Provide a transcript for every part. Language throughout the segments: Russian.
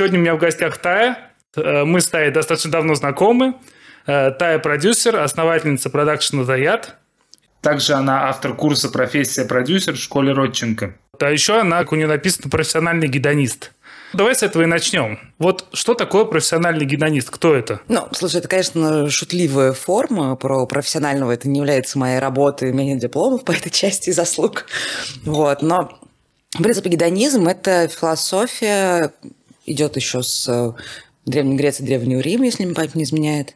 Сегодня у меня в гостях Тая. Э, мы с Таей достаточно давно знакомы. Э, Тая – продюсер, основательница продакшена «Заят». Также она автор курса «Профессия продюсер» в школе Родченко. А еще она, у нее написано «Профессиональный гедонист». Давай с этого и начнем. Вот что такое профессиональный гедонист? Кто это? Ну, слушай, это, конечно, шутливая форма. Про профессионального это не является моей работой, у меня нет дипломов по этой части заслуг. Вот, но в принципе, гедонизм – это философия, идет еще с Древней Греции, Древнего Рима, если мне память не изменяет,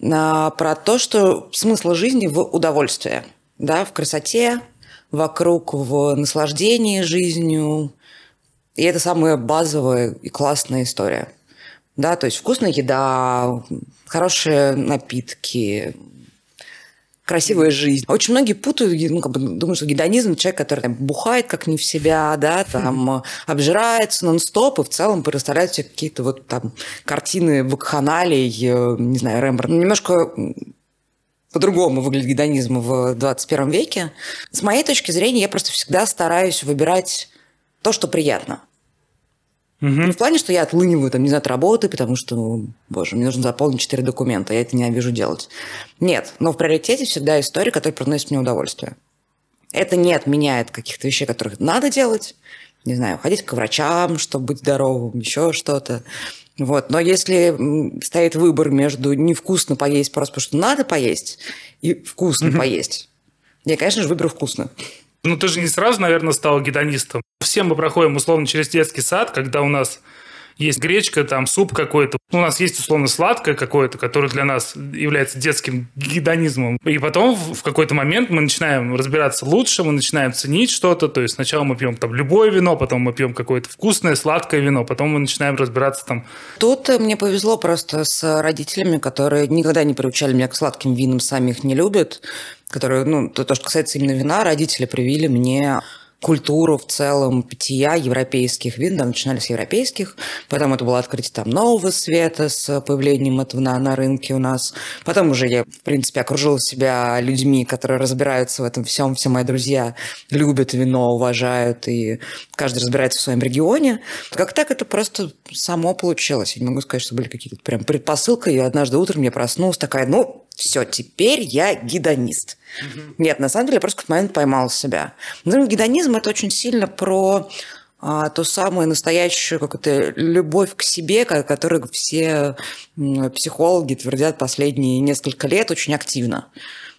про то, что смысл жизни в удовольствии, да, в красоте, вокруг, в наслаждении жизнью, и это самая базовая и классная история. Да, то есть вкусная еда, хорошие напитки, красивая жизнь. Очень многие путают, ну, как бы думают, что гедонизм – человек, который там, бухает как не в себя, да, там, обжирается нон-стоп, и в целом представляют себе какие-то вот там картины вакханалий, э, не знаю, Рембрандт. Немножко по-другому выглядит гедонизм в 21 веке. С моей точки зрения, я просто всегда стараюсь выбирать то, что приятно. Угу. Не в плане, что я отлыниваю, там, не знаю, от работы, потому что, ну, боже, мне нужно заполнить четыре документа, я это ненавижу делать. Нет, но в приоритете всегда история, которая приносит мне удовольствие. Это не отменяет каких-то вещей, которых надо делать. Не знаю, ходить к врачам, чтобы быть здоровым, еще что-то. Вот. Но если стоит выбор между невкусно поесть просто потому, что надо поесть, и вкусно mm поесть, я, конечно же, выберу вкусно. Ну, ты же не сразу, наверное, стал гедонистом. Все мы проходим, условно, через детский сад, когда у нас есть гречка, там суп какой-то. У нас есть условно сладкое какое-то, которое для нас является детским гедонизмом. И потом в какой-то момент мы начинаем разбираться лучше, мы начинаем ценить что-то. То есть сначала мы пьем там любое вино, потом мы пьем какое-то вкусное, сладкое вино, потом мы начинаем разбираться там. Тут мне повезло просто с родителями, которые никогда не приучали меня к сладким винам, сами их не любят которые, ну, то, то, что касается именно вина, родители привили мне культуру в целом питья европейских вин, да, начинали с европейских, потом это было открытие там нового света с появлением этого на, на рынке у нас. Потом уже я, в принципе, окружила себя людьми, которые разбираются в этом всем. Все мои друзья любят вино, уважают, и каждый разбирается в своем регионе. Как так это просто само получилось. Я не могу сказать, что были какие-то прям предпосылки, и однажды утром я проснулась такая, ну, все, теперь я гедонист. Угу. Нет, на самом деле я просто в момент поймал себя. Ну, гедонизм – это очень сильно про а, ту самую настоящую какую-то любовь к себе, которую все психологи твердят последние несколько лет очень активно.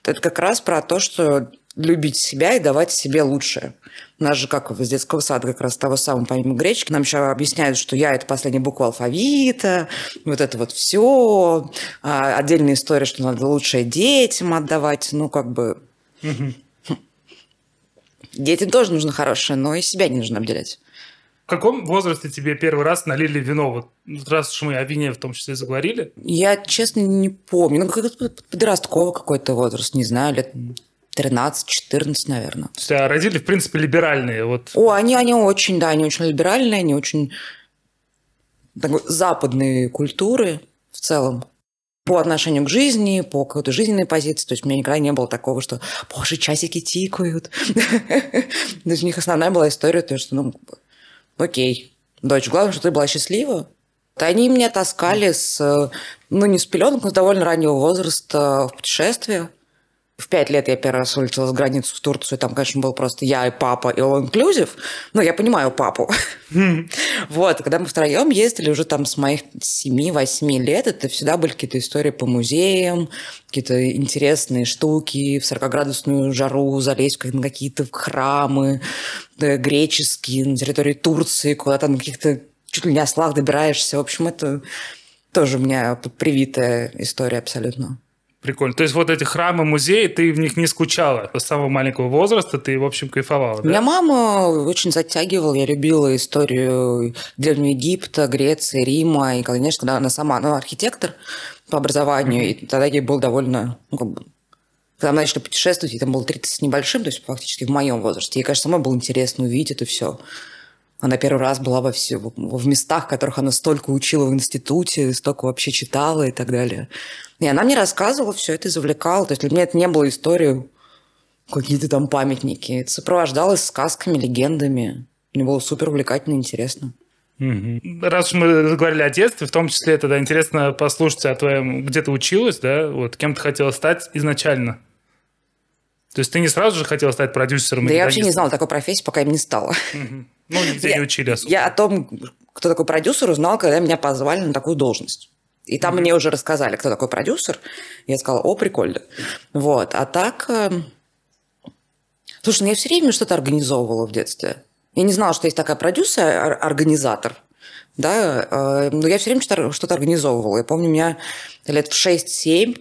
Это как раз про то, что любить себя и давать себе лучшее. У нас же, как из детского сада, как раз того самого, помимо гречки, нам еще объясняют, что я – это последняя буква алфавита, вот это вот все. А, отдельная история, что надо лучшее детям отдавать. Ну, как бы... Детям тоже нужно хорошее, но и себя не нужно обделять. В каком возрасте тебе первый раз налили вино? Вот раз уж мы о вине в том числе заговорили. Я, честно, не помню. Ну, как подростковый какой-то возраст, не знаю, лет 13-14, наверное. То есть, а родители, в принципе, либеральные? Вот. О, они, они очень, да, они очень либеральные, они очень такой, западные культуры в целом по отношению к жизни, по какой-то жизненной позиции. То есть у меня никогда не было такого, что, боже, часики тикают. То есть у них основная была история, то, что, ну, окей, дочь, главное, что ты была счастлива. Они меня таскали с, ну, не с пеленок, но с довольно раннего возраста в путешествия. В пять лет я первый раз улетела с границу в Турцию, там, конечно, был просто я и папа и all inclusive, но я понимаю папу. Вот, когда мы втроем ездили уже там с моих 7-8 лет, это всегда были какие-то истории по музеям, какие-то интересные штуки, в 40-градусную жару залезть на какие-то храмы греческие на территории Турции, куда там каких-то чуть ли не ослах добираешься. В общем, это тоже у меня привитая история абсолютно. Прикольно. То есть вот эти храмы, музеи, ты в них не скучала с самого маленького возраста, ты, в общем, кайфовала, да? Меня мама очень затягивала, я любила историю Древнего Египта, Греции, Рима, и, конечно, когда она сама, ну, архитектор по образованию, mm-hmm. и тогда ей был довольно, ну, как бы, когда мы начали путешествовать, ей там было 30 с небольшим, то есть фактически в моем возрасте. Ей, конечно, самой было интересно увидеть это все. Она первый раз была во все, в местах, которых она столько учила в институте, столько вообще читала и так далее. И она мне рассказывала все это, завлекала. То есть для меня это не было историей какие-то там памятники. Это сопровождалось сказками, легендами. Мне было супер увлекательно и интересно. Раз уж мы говорили о детстве, в том числе тогда интересно послушать о твоем, где ты училась, да, вот кем ты хотела стать изначально. То есть ты не сразу же хотела стать продюсером? Да я вообще не знала такой профессии, пока им не стала. Угу. Ну, нигде я, не учили особо. Я о том, кто такой продюсер, узнал, когда меня позвали на такую должность. И там mm-hmm. мне уже рассказали, кто такой продюсер. Я сказала, о, прикольно. Вот. А так... Э... Слушай, ну я все время что-то организовывала в детстве. Я не знала, что есть такая продюсер, организатор. Да, э, но я все время что-то организовывала. Я помню, у меня лет в 6-7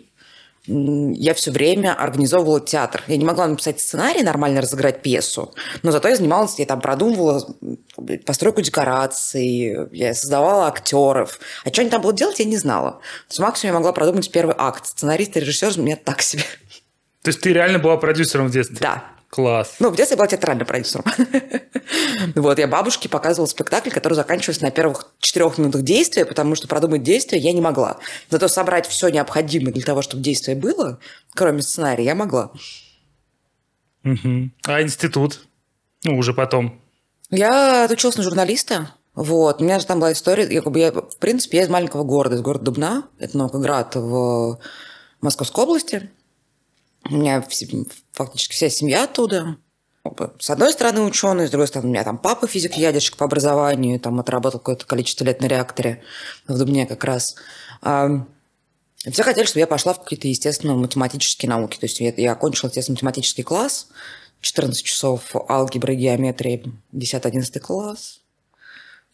я все время организовывала театр. Я не могла написать сценарий, нормально разыграть пьесу, но зато я занималась, я там продумывала постройку декораций, я создавала актеров. А что они там будут делать, я не знала. То есть максимум я могла продумать первый акт. Сценарист и режиссер у меня так себе. То есть ты реально была продюсером в детстве? Да. Класс. Ну, в детстве я была театральным продюсером. вот, я бабушке показывала спектакль, который заканчивался на первых четырех минутах действия, потому что продумать действие я не могла. Зато собрать все необходимое для того, чтобы действие было, кроме сценария, я могла. А институт? Ну, уже потом. Я отучилась на журналиста. Вот. У меня же там была история, я, я, в принципе, я из маленького города, из города Дубна, это Новгород в Московской области. У меня фактически вся семья оттуда. С одной стороны ученый, с другой стороны у меня там папа физик-ядерщик по образованию, там отработал какое-то количество лет на реакторе в Дубне как раз. Все хотели, чтобы я пошла в какие-то естественно-математические науки. То есть я, я окончила естественно-математический класс, 14 часов алгебры, геометрии, 10-11 класс.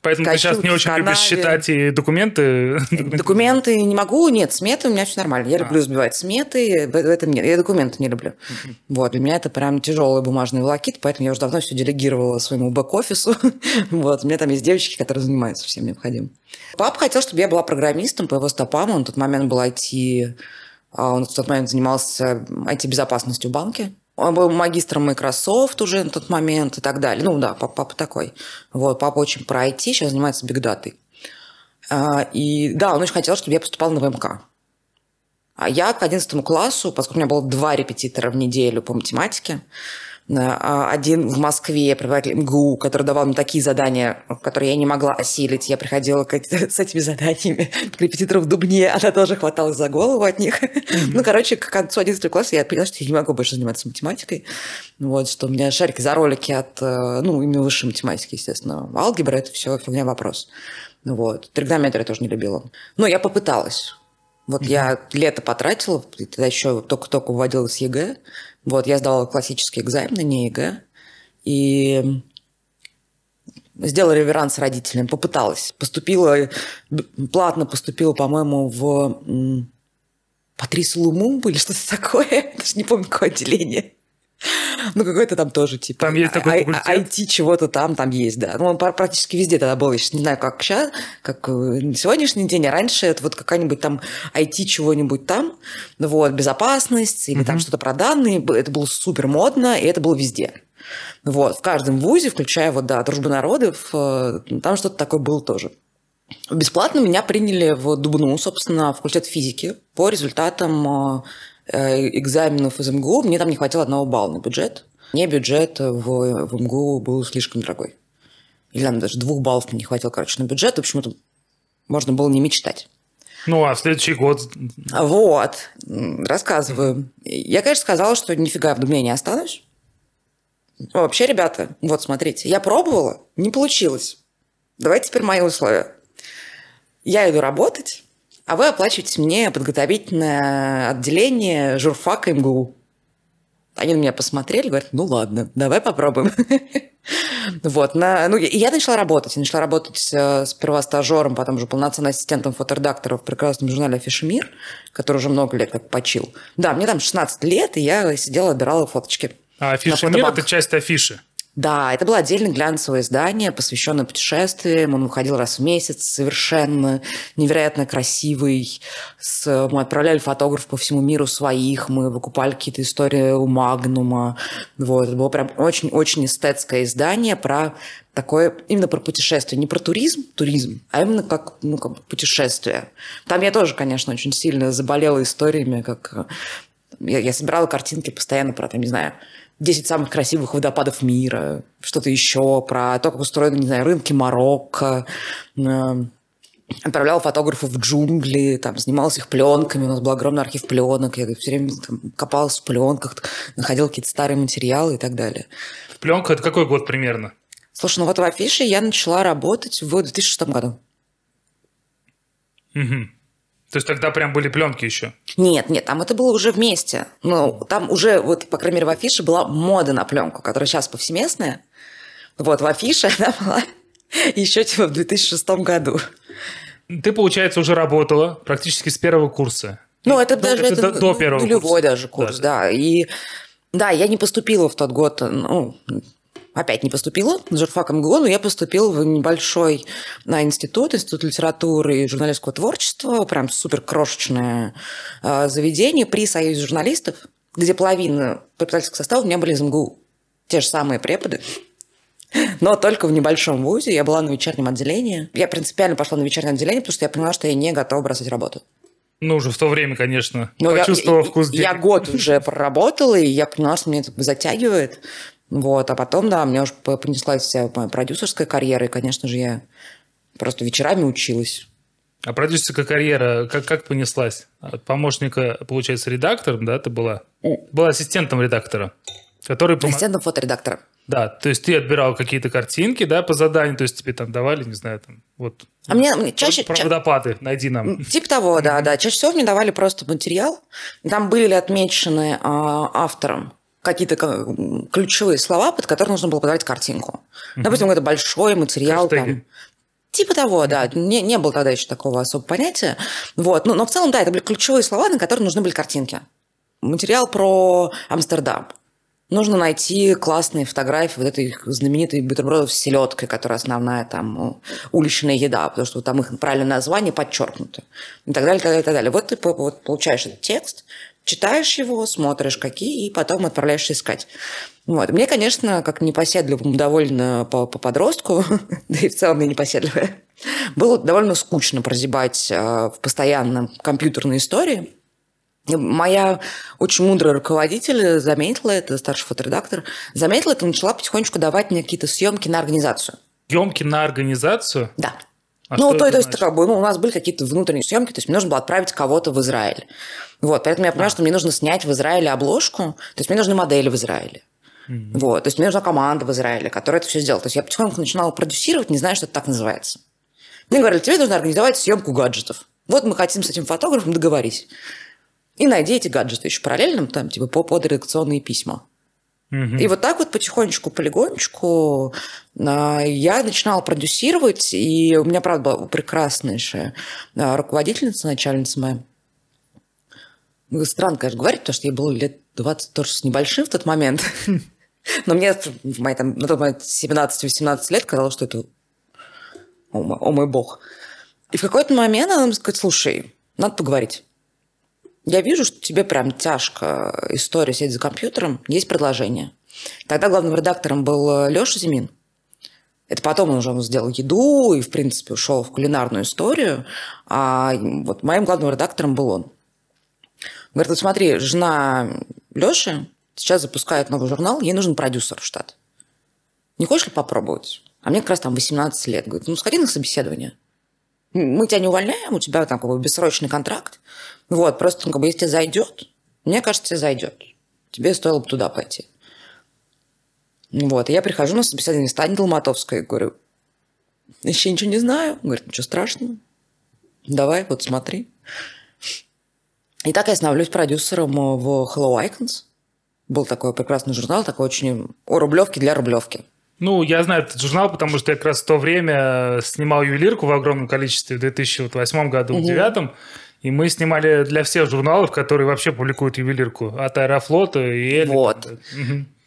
Поэтому ты сейчас не очень любишь считать и документы? Документы не могу, нет, сметы у меня все нормально. Я а. люблю сбивать сметы, в этом нет. Я документы не люблю. Вот, для меня это прям тяжелый бумажный волокит, поэтому я уже давно все делегировала своему бэк-офису. вот, у меня там есть девочки, которые занимаются всем необходимым. Папа хотел, чтобы я была программистом по его стопам. Он в тот момент был IT, а он в тот момент занимался IT-безопасностью в банке. Он был магистром Microsoft уже на тот момент и так далее. Ну да, папа, папа такой. Вот, папа очень про IT, сейчас занимается бигдатой. И да, он очень хотел, чтобы я поступала на ВМК. А я к 11 классу, поскольку у меня было два репетитора в неделю по математике, один в Москве, преподаватель МГУ, который давал мне такие задания, которые я не могла осилить. Я приходила с этими заданиями к репетитору в Дубне, она тоже хваталась за голову от них. Mm-hmm. Ну, короче, к концу 11 класса я поняла, что я не могу больше заниматься математикой. Вот, что у меня шарики за ролики от, э, ну, именно высшей математики, естественно. Алгебра – это все фигня вопрос. Вот. Тригонометрию я тоже не любила. Но я попыталась. Вот mm-hmm. я лето потратила, тогда еще только-только вводилось ЕГЭ. Вот, я сдала классические экзамены, не ЕГЭ. И сделала реверанс родителям, попыталась. Поступила, платно поступила, по-моему, в Патрису Лумумбу или что-то такое. Даже не помню, какое отделение. Ну, какой-то там тоже, типа... Там есть такой? IT чего-то там, там есть, да. Ну, он практически везде тогда был. Я сейчас не знаю, как сейчас, как на сегодняшний день, а раньше это вот какая-нибудь там IT чего-нибудь там, вот, безопасность или там что-то про данные. Это было супер модно, и это было везде. Вот, в каждом вузе, включая вот, да, дружбу народов, э, там что-то такое было тоже. Бесплатно меня приняли в Дубну, собственно, факультет физики по результатам э, Э, экзаменов из МГУ, мне там не хватило одного балла на бюджет. Мне бюджет в, в МГУ был слишком дорогой. Или там даже двух баллов мне не хватило, короче, на бюджет. В общем, это можно было не мечтать. Ну, а в следующий год... Вот, рассказываю. Я, конечно, сказала, что нифига в Дубне не останусь. Вообще, ребята, вот смотрите, я пробовала, не получилось. Давайте теперь мои условия. Я иду работать, а вы оплачиваете мне подготовительное отделение журфака МГУ. Они на меня посмотрели, говорят, ну ладно, давай попробуем. Вот, на, ну, и я начала работать. Я начала работать э, сперва стажером, потом уже полноценным ассистентом фоторедактора в прекрасном журнале «Афиша Мир», который уже много лет как почил. Да, мне там 16 лет, и я сидела, отбирала фоточки. А «Афиша Мир» – это часть афиши? Да, это было отдельное глянцевое издание, посвященное путешествиям. Он выходил раз в месяц, совершенно невероятно красивый. С... Мы отправляли фотографов по всему миру своих, мы выкупали какие-то истории у Магнума. Вот. Это было прям очень-очень эстетское издание про такое, именно про путешествие. Не про туризм, туризм, а именно как, ну, как путешествие. Там я тоже, конечно, очень сильно заболела историями, как... Я, я собирала картинки постоянно про, там, не знаю, 10 самых красивых водопадов мира, что-то еще про то, как устроены, не знаю, рынки Марокко, э, отправляла фотографов в джунгли, там, снималась их пленками, у нас был огромный архив пленок, я все время там, копалась в пленках, находила какие-то старые материалы и так далее. Пленка – это какой год примерно? Слушай, ну вот в афише я начала работать в 2006 году. Угу. То есть тогда прям были пленки еще? Нет, нет, там это было уже вместе. Ну, там уже, вот, по крайней мере, в афише была мода на пленку, которая сейчас повсеместная. Вот, в афише она была еще типа в 2006 году. Ты, получается, уже работала практически с первого курса. Ну, это ну, даже это, это до, до первого нулевой курса. даже курс, да. да. И да, я не поступила в тот год, ну, опять не поступила на журфак МГУ, но я поступила в небольшой на институт, институт литературы и журналистского творчества, прям супер крошечное э, заведение при Союзе журналистов, где половина преподавательского состава у меня были из МГУ. Те же самые преподы. Но только в небольшом вузе. Я была на вечернем отделении. Я принципиально пошла на вечернее отделение, потому что я поняла, что я не готова бросать работу. Ну, уже в то время, конечно. Но почувствовала я, вкус денег. Я год уже проработала, и я поняла, что мне это затягивает. Вот, а потом, да, мне уже понеслась вся моя продюсерская карьера, и, конечно же, я просто вечерами училась. А продюсерская карьера как, как понеслась? От помощника, получается, редактором, да, ты была? Была ассистентом редактора, который... Ассистентом фоторедактора. Да, то есть ты отбирал какие-то картинки, да, по заданию, то есть тебе там давали, не знаю, там, вот. А мне, мне чаще... Про, про водопады найди нам. Типа того, да, да. Чаще всего мне давали просто материал. Там были отмечены а, автором какие-то ключевые слова, под которые нужно было подавать картинку. Допустим, какой-то большой материал. Там, Типа того, да. Не, не было тогда еще такого особого понятия. Вот. Но, но в целом, да, это были ключевые слова, на которые нужны были картинки. Материал про Амстердам нужно найти классные фотографии вот этой знаменитой бутербродов с селедкой, которая основная там ну, уличная еда, потому что там их правильное название подчеркнуто. И так далее, и так далее, и так далее. Вот ты вот, получаешь этот текст, читаешь его, смотришь какие, и потом отправляешься искать. Вот. Мне, конечно, как непоседливому довольно по, по подростку, да и в целом я непоседливая, было довольно скучно прозябать э, в постоянном компьютерной истории – Моя очень мудрая руководитель заметила это, старший фоторедактор, заметила это и начала потихонечку давать мне какие-то съемки на организацию. Съемки на организацию? Да. А ну, то, то есть, как бы, ну, у нас были какие-то внутренние съемки, то есть мне нужно было отправить кого-то в Израиль. Вот, поэтому я понимаю, а. что мне нужно снять в Израиле обложку, то есть мне нужны модели в Израиле. Mm-hmm. Вот, то есть мне нужна команда в Израиле, которая это все сделала. То есть я потихоньку начинала продюсировать, не знаю, что это так называется. Мне говорили, тебе нужно организовать съемку гаджетов. Вот мы хотим с этим фотографом договорить. И найди эти гаджеты еще параллельно, там, типа, по подредакционные письма. И вот так вот потихонечку, полигонечку а, я начинала продюсировать, и у меня, правда, была прекраснейшая а, руководительница, начальница моя. Странно, конечно, говорить, потому что ей было лет 20 тоже с небольшим в тот момент. Но мне в мои, там, на тот момент 17-18 лет казалось, что это о мой, о мой бог. И в какой-то момент она мне сказать, слушай, надо поговорить. Я вижу, что тебе прям тяжко история сидеть за компьютером. Есть предложение. Тогда главным редактором был э, Леша Зимин. Это потом он уже сделал еду и, в принципе, ушел в кулинарную историю. А вот моим главным редактором был он. Говорит, вот смотри, жена Леши сейчас запускает новый журнал, ей нужен продюсер в штат. Не хочешь ли попробовать? А мне как раз там 18 лет. Говорит, ну сходи на собеседование. Мы тебя не увольняем, у тебя там как бы бессрочный контракт. Вот, просто как бы если зайдет, мне кажется, зайдет. Тебе стоило бы туда пойти. Вот, и я прихожу на собеседование с Таней Долматовской говорю, еще ничего не знаю. Говорит, ничего страшного. Давай, вот смотри. И так я становлюсь продюсером в Hello Icons. Был такой прекрасный журнал, такой очень о рублевке для рублевки. Ну, я знаю этот журнал, потому что я как раз в то время снимал ювелирку в огромном количестве в 2008 году, в 2009. И мы снимали для всех журналов, которые вообще публикуют ювелирку. От Аэрофлота и Эль. Вот.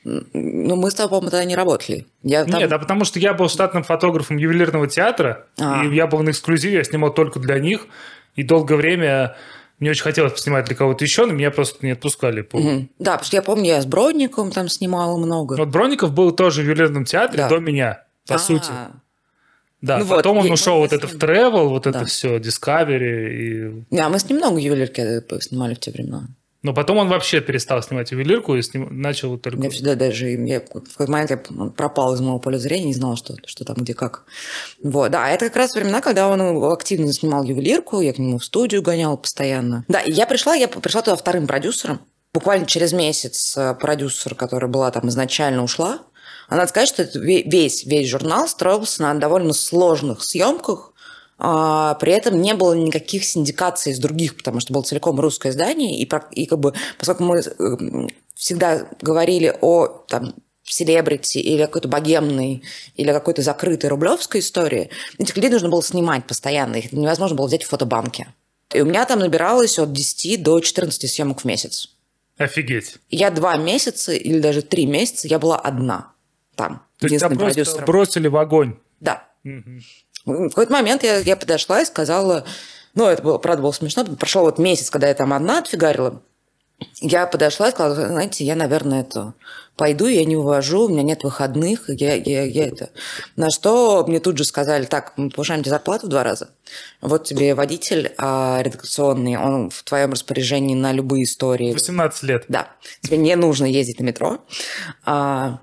Ну, мы с тобой, по-моему, тогда не работали. Я там... Нет, а потому что я был штатным фотографом ювелирного театра, а. и я был на эксклюзиве, я снимал только для них, и долгое время мне очень хотелось поснимать для кого-то еще, но меня просто не отпускали. Угу. Да, потому что я помню, я с Бродником там снимала много. Вот Бродников был тоже в ювелирном театре да. до меня, по А-а-а. сути. Да, ну потом вот, он ушел вот это в travel, вот да. это все, Discovery. И... Да, мы с ним много ювелирки снимали в те времена. Но потом он вообще перестал снимать ювелирку и сним... начал только... Я всегда даже... Я, в какой-то момент я пропал из моего поля зрения, не знала, что, что там, где, как. Вот, да, это как раз времена, когда он активно снимал ювелирку, я к нему в студию гонял постоянно. Да, и я пришла, я пришла туда вторым продюсером. Буквально через месяц э, продюсер, которая была там изначально, ушла. А надо сказать, что весь, весь журнал строился на довольно сложных съемках, при этом не было никаких синдикаций из других, потому что было целиком русское издание, и, и как бы, поскольку мы э, всегда говорили о там, селебрити или какой-то богемной или какой-то закрытой рублевской истории, этих людей нужно было снимать постоянно, их невозможно было взять в фотобанке. И у меня там набиралось от 10 до 14 съемок в месяц. Офигеть. Я два месяца или даже три месяца я была одна там. То есть тебя просто бросили в огонь? Да. Угу. В какой-то момент я, я подошла и сказала, ну, это было, правда, было смешно, прошел вот месяц, когда я там одна отфигарила, я подошла и сказала, знаете, я, наверное, это пойду, я не увожу, у меня нет выходных, я, я, я это... На что мне тут же сказали, так, мы повышаем тебе зарплату в два раза. Вот тебе водитель а, редакционный, он в твоем распоряжении на любые истории. 18 лет. Да. Тебе не нужно ездить на метро. А,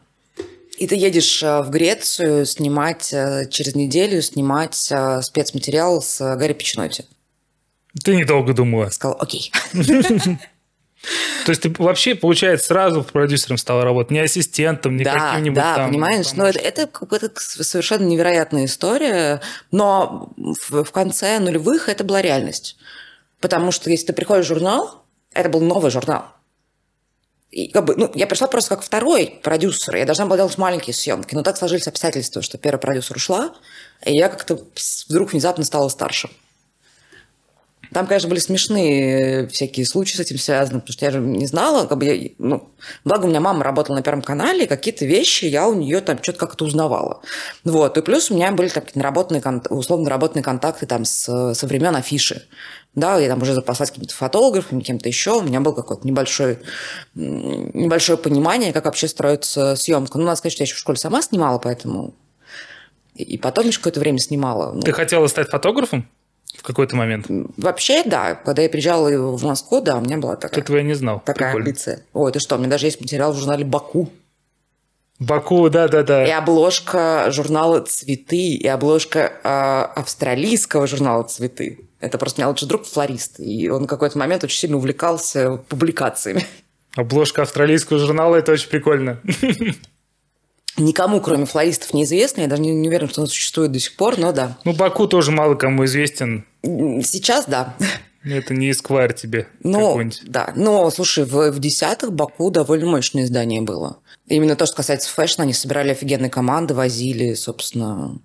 и ты едешь э, в Грецию снимать э, через неделю, снимать э, спецматериал с Гарри Пичноти. Ты недолго думала. Сказал, окей. То есть ты вообще, получается, сразу продюсером стала работать, не ассистентом, не да, каким-нибудь да, там... понимаешь, ну это, это, это совершенно невероятная история, но в, в конце нулевых это была реальность. Потому что если ты приходишь в журнал, это был новый журнал. И как бы, ну, я пришла просто как второй продюсер. Я должна была делать маленькие съемки. Но так сложились обстоятельства, что первый продюсер ушла, и я как-то вдруг внезапно стала старше. Там, конечно, были смешные всякие случаи с этим связаны, потому что я же не знала, как бы я, ну, благо у меня мама работала на Первом канале, какие-то вещи я у нее там что-то как-то узнавала. Вот, и плюс у меня были там наработанные, условно наработанные контакты там со времен афиши. Да, я там уже запаслась каким-то фотографом, кем-то еще, у меня было какое-то небольшое, небольшое понимание, как вообще строится съемка. Ну, надо сказать, что я еще в школе сама снимала, поэтому и потом еще какое-то время снимала. Ты хотела стать фотографом? В какой-то момент? Вообще, да. Когда я приезжала в Москву, да, у меня была такая... Этого я не знал. Такая Прикольно. амбиция. Ой, это что, у меня даже есть материал в журнале «Баку». Баку, да-да-да. И обложка журнала «Цветы», и обложка э, австралийского журнала «Цветы». Это просто у меня лучший друг флорист, и он в какой-то момент очень сильно увлекался публикациями. Обложка австралийского журнала – это очень прикольно. Никому, кроме флористов, неизвестно. Я даже не, не уверена, что он существует до сих пор, но да. Ну, Баку тоже мало кому известен. Сейчас да. Это не Эсквайр тебе ну, Да, но, слушай, в, в десятых Баку довольно мощное издание было. Именно то, что касается фэшна, они собирали офигенные команды, возили, собственно,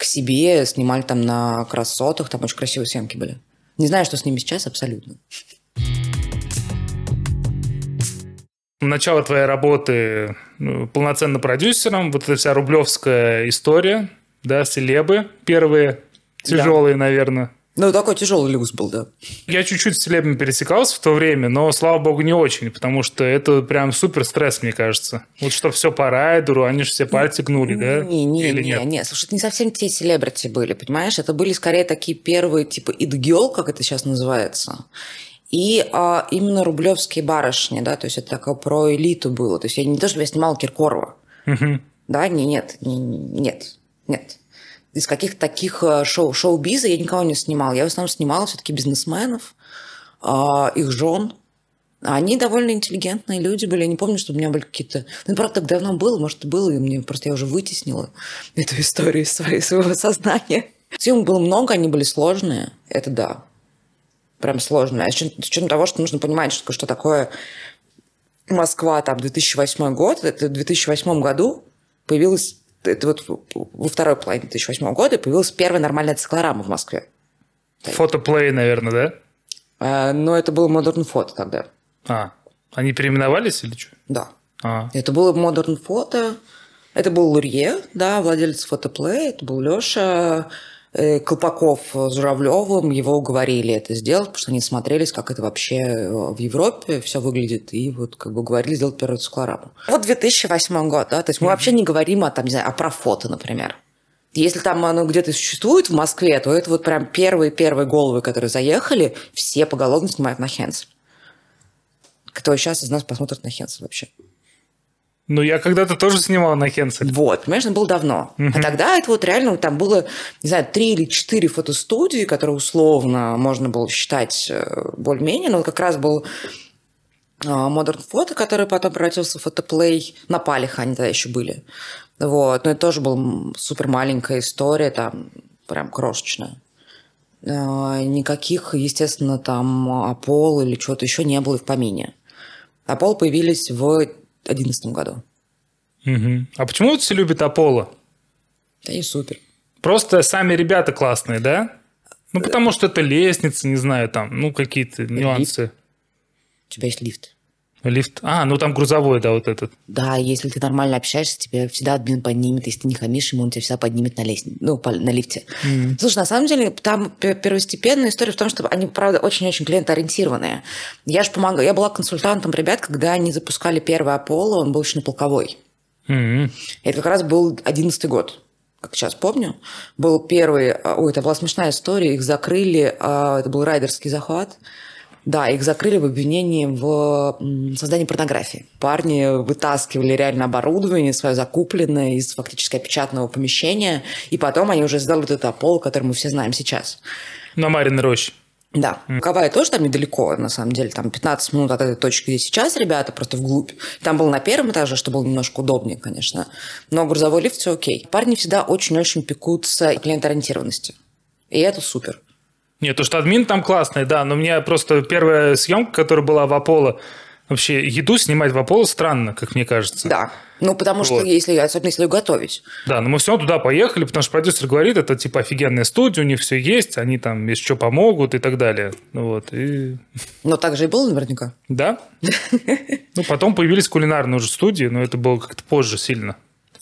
к себе, снимали там на красотах, там очень красивые съемки были. Не знаю, что с ними сейчас абсолютно. Начало твоей работы ну, полноценно продюсером, вот эта вся рублевская история, да, селебы первые, тяжелые, да. наверное. Ну, такой тяжелый люкс был, да. Я чуть-чуть с селебами пересекался в то время, но, слава богу, не очень, потому что это прям супер стресс, мне кажется. Вот что все по райдеру, они же все пальцы гнули, да? Не, не, Или не, нет? не. Слушай, это не совсем те селебрити были, понимаешь? Это были скорее такие первые, типа, идгел, как это сейчас называется. И а, именно рублевские барышни, да, то есть это такое про элиту было. То есть я не то, чтобы я снимала Киркорова. Угу. Да, не, нет, не, нет, нет. Из каких-то таких э, шоу, шоу-биза я никого не снимала. Я в основном снимала все-таки бизнесменов, а, их жен. Они довольно интеллигентные люди были. Я не помню, что у меня были какие-то... Ну, правда, так давно было, может, было, и мне просто я уже вытеснила эту историю из своего сознания. Съемок было много, они были сложные, это да прям сложно. А с учетом того, что нужно понимать, что, что такое Москва, там, 2008 год, это в 2008 году появилась, это вот во второй половине 2008 года появилась первая нормальная циклорама в Москве. Фотоплей, наверное, да? А, но это было Modern Photo тогда. А, они переименовались или что? Да. А. Это было Modern Photo. Это был Лурье, да, владелец фотоплей, это был Леша. Э, Колпаков с Журавлевым его уговорили это сделать, потому что они смотрелись, как это вообще э, в Европе все выглядит, и вот как бы говорили сделать первую циклораму. Вот 2008 год, да, то есть мы mm-hmm. вообще не говорим о, там, не знаю, о профото, например. Если там оно где-то существует в Москве, то это вот прям первые-первые головы, которые заехали, все поголовно снимают на Хенс. кто сейчас из нас посмотрит на Хенсель вообще? Ну, я когда-то тоже снимал на Хенсель. Вот, понимаешь, это было давно. Uh-huh. А тогда это вот реально, там было, не знаю, три или четыре фотостудии, которые условно можно было считать э, более-менее, но как раз был а, Modern Photo, который потом превратился в фотоплей. На палях они тогда еще были. Вот. Но это тоже была супер маленькая история, там прям крошечная. А, никаких, естественно, там Апол или чего-то еще не было и в помине. Апол появились в 2011 году. Угу. А почему все любят Аполло? Да и супер. Просто сами ребята классные, да? Ну, потому что это лестница, не знаю, там, ну, какие-то нюансы. У тебя есть лифт. Лифт. А, ну там грузовой, да, вот этот. Да, если ты нормально общаешься, тебя всегда админ поднимет. Если ты не хамишь ему, он тебя всегда поднимет на лестнице, ну, по, на лифте. Mm-hmm. Слушай, на самом деле, там первостепенная история в том, что они, правда, очень-очень клиентоориентированные. Я же помогала, я была консультантом ребят, когда они запускали первый Аполло, он был еще на полковой. Mm-hmm. Это как раз был одиннадцатый год как сейчас помню, был первый, ой, это была смешная история, их закрыли, а, это был райдерский захват, да, их закрыли в обвинении в создании порнографии. Парни вытаскивали реально оборудование свое закупленное из фактически опечатанного помещения, и потом они уже сделали вот этот Аполло, который мы все знаем сейчас. На Мариной роще. Да. Mm. Кавай тоже там недалеко, на самом деле. Там 15 минут от этой точки, где сейчас ребята, просто вглубь. Там был на первом этаже, что было немножко удобнее, конечно. Но грузовой лифт все окей. Парни всегда очень-очень пекутся клиентоориентированности. И это супер. Нет, то, что админ там классный, да, но мне просто первая съемка, которая была в Аполло, вообще еду снимать в Аполло странно, как мне кажется. Да. Ну, потому что, вот. если, особенно если ее готовить. Да, но мы все туда поехали, потому что продюсер говорит, это типа офигенная студия, у них все есть, они там если что помогут и так далее. Вот, и... Но так же и было наверняка. Да. Ну, потом появились кулинарные уже студии, но это было как-то позже сильно.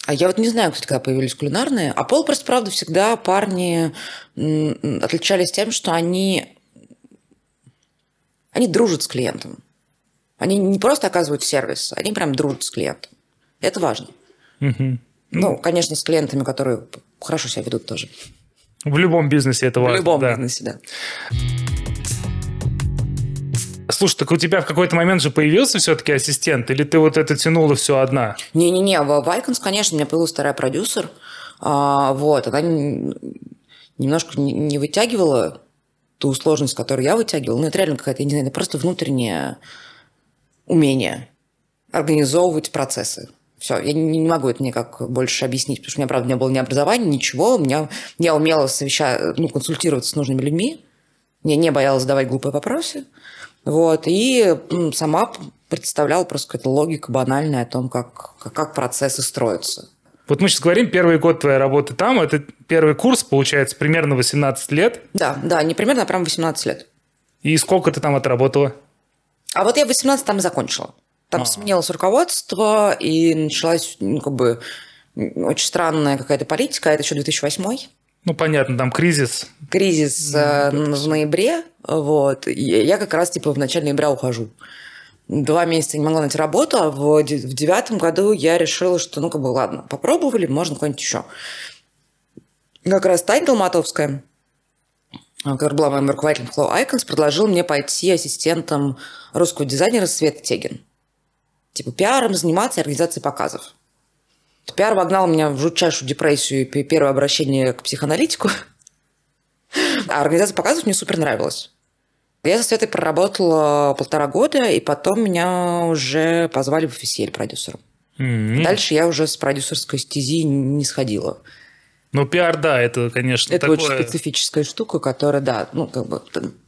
А я вот не знаю, кстати, когда появились кулинарные. А пол просто, правда, всегда парни отличались тем, что они, они дружат с клиентом. Они не просто оказывают сервис, они прям дружат с клиентом. Это важно. Угу. Ну, конечно, с клиентами, которые хорошо себя ведут тоже. В любом бизнесе это важно. В любом да. бизнесе, да. Слушай, так у тебя в какой-то момент же появился все-таки ассистент, или ты вот это тянула все одна? Не-не-не, в Icons, конечно, у меня появился вторая продюсер. А, вот, она немножко не вытягивала ту сложность, которую я вытягивала. Ну, это реально какая-то, я не знаю, это просто внутреннее умение организовывать процессы. Все, я не, не могу это никак больше объяснить, потому что у меня, правда, не было ни образования, ничего. У меня, я умела совеща... ну, консультироваться с нужными людьми. Я не боялась задавать глупые вопросы. Вот, и сама представляла просто какая-то логика банальная о том, как, как процессы строятся. Вот мы сейчас говорим, первый год твоей работы там, это первый курс, получается, примерно 18 лет. Да, да, не примерно, а прям 18 лет. И сколько ты там отработала? А вот я 18 там закончила. Там а. сменилось руководство, и началась, ну, как бы, очень странная какая-то политика, это еще 2008 ну, понятно, там кризис. Кризис mm, в ноябре, вот. Я как раз, типа, в начале ноября ухожу. Два месяца не могла найти работу, а в, в девятом году я решила, что, ну, как бы, ладно, попробовали, можно куда-нибудь еще. Как раз Таня Долматовская, которая была моим руководителем Flow Icons, предложил мне пойти ассистентом русского дизайнера Света Тегин. Типа пиаром заниматься и организацией показов. Пиар вогнал меня в жутчайшую депрессию и первое обращение к психоаналитику. А организация показов мне супер нравилась. Я со Светой проработала полтора года, и потом меня уже позвали в офисель продюсером. Mm-hmm. Дальше я уже с продюсерской стези не сходила. Ну, пиар, да, это, конечно, Это такое... очень специфическая штука, которая, да, ну, как бы,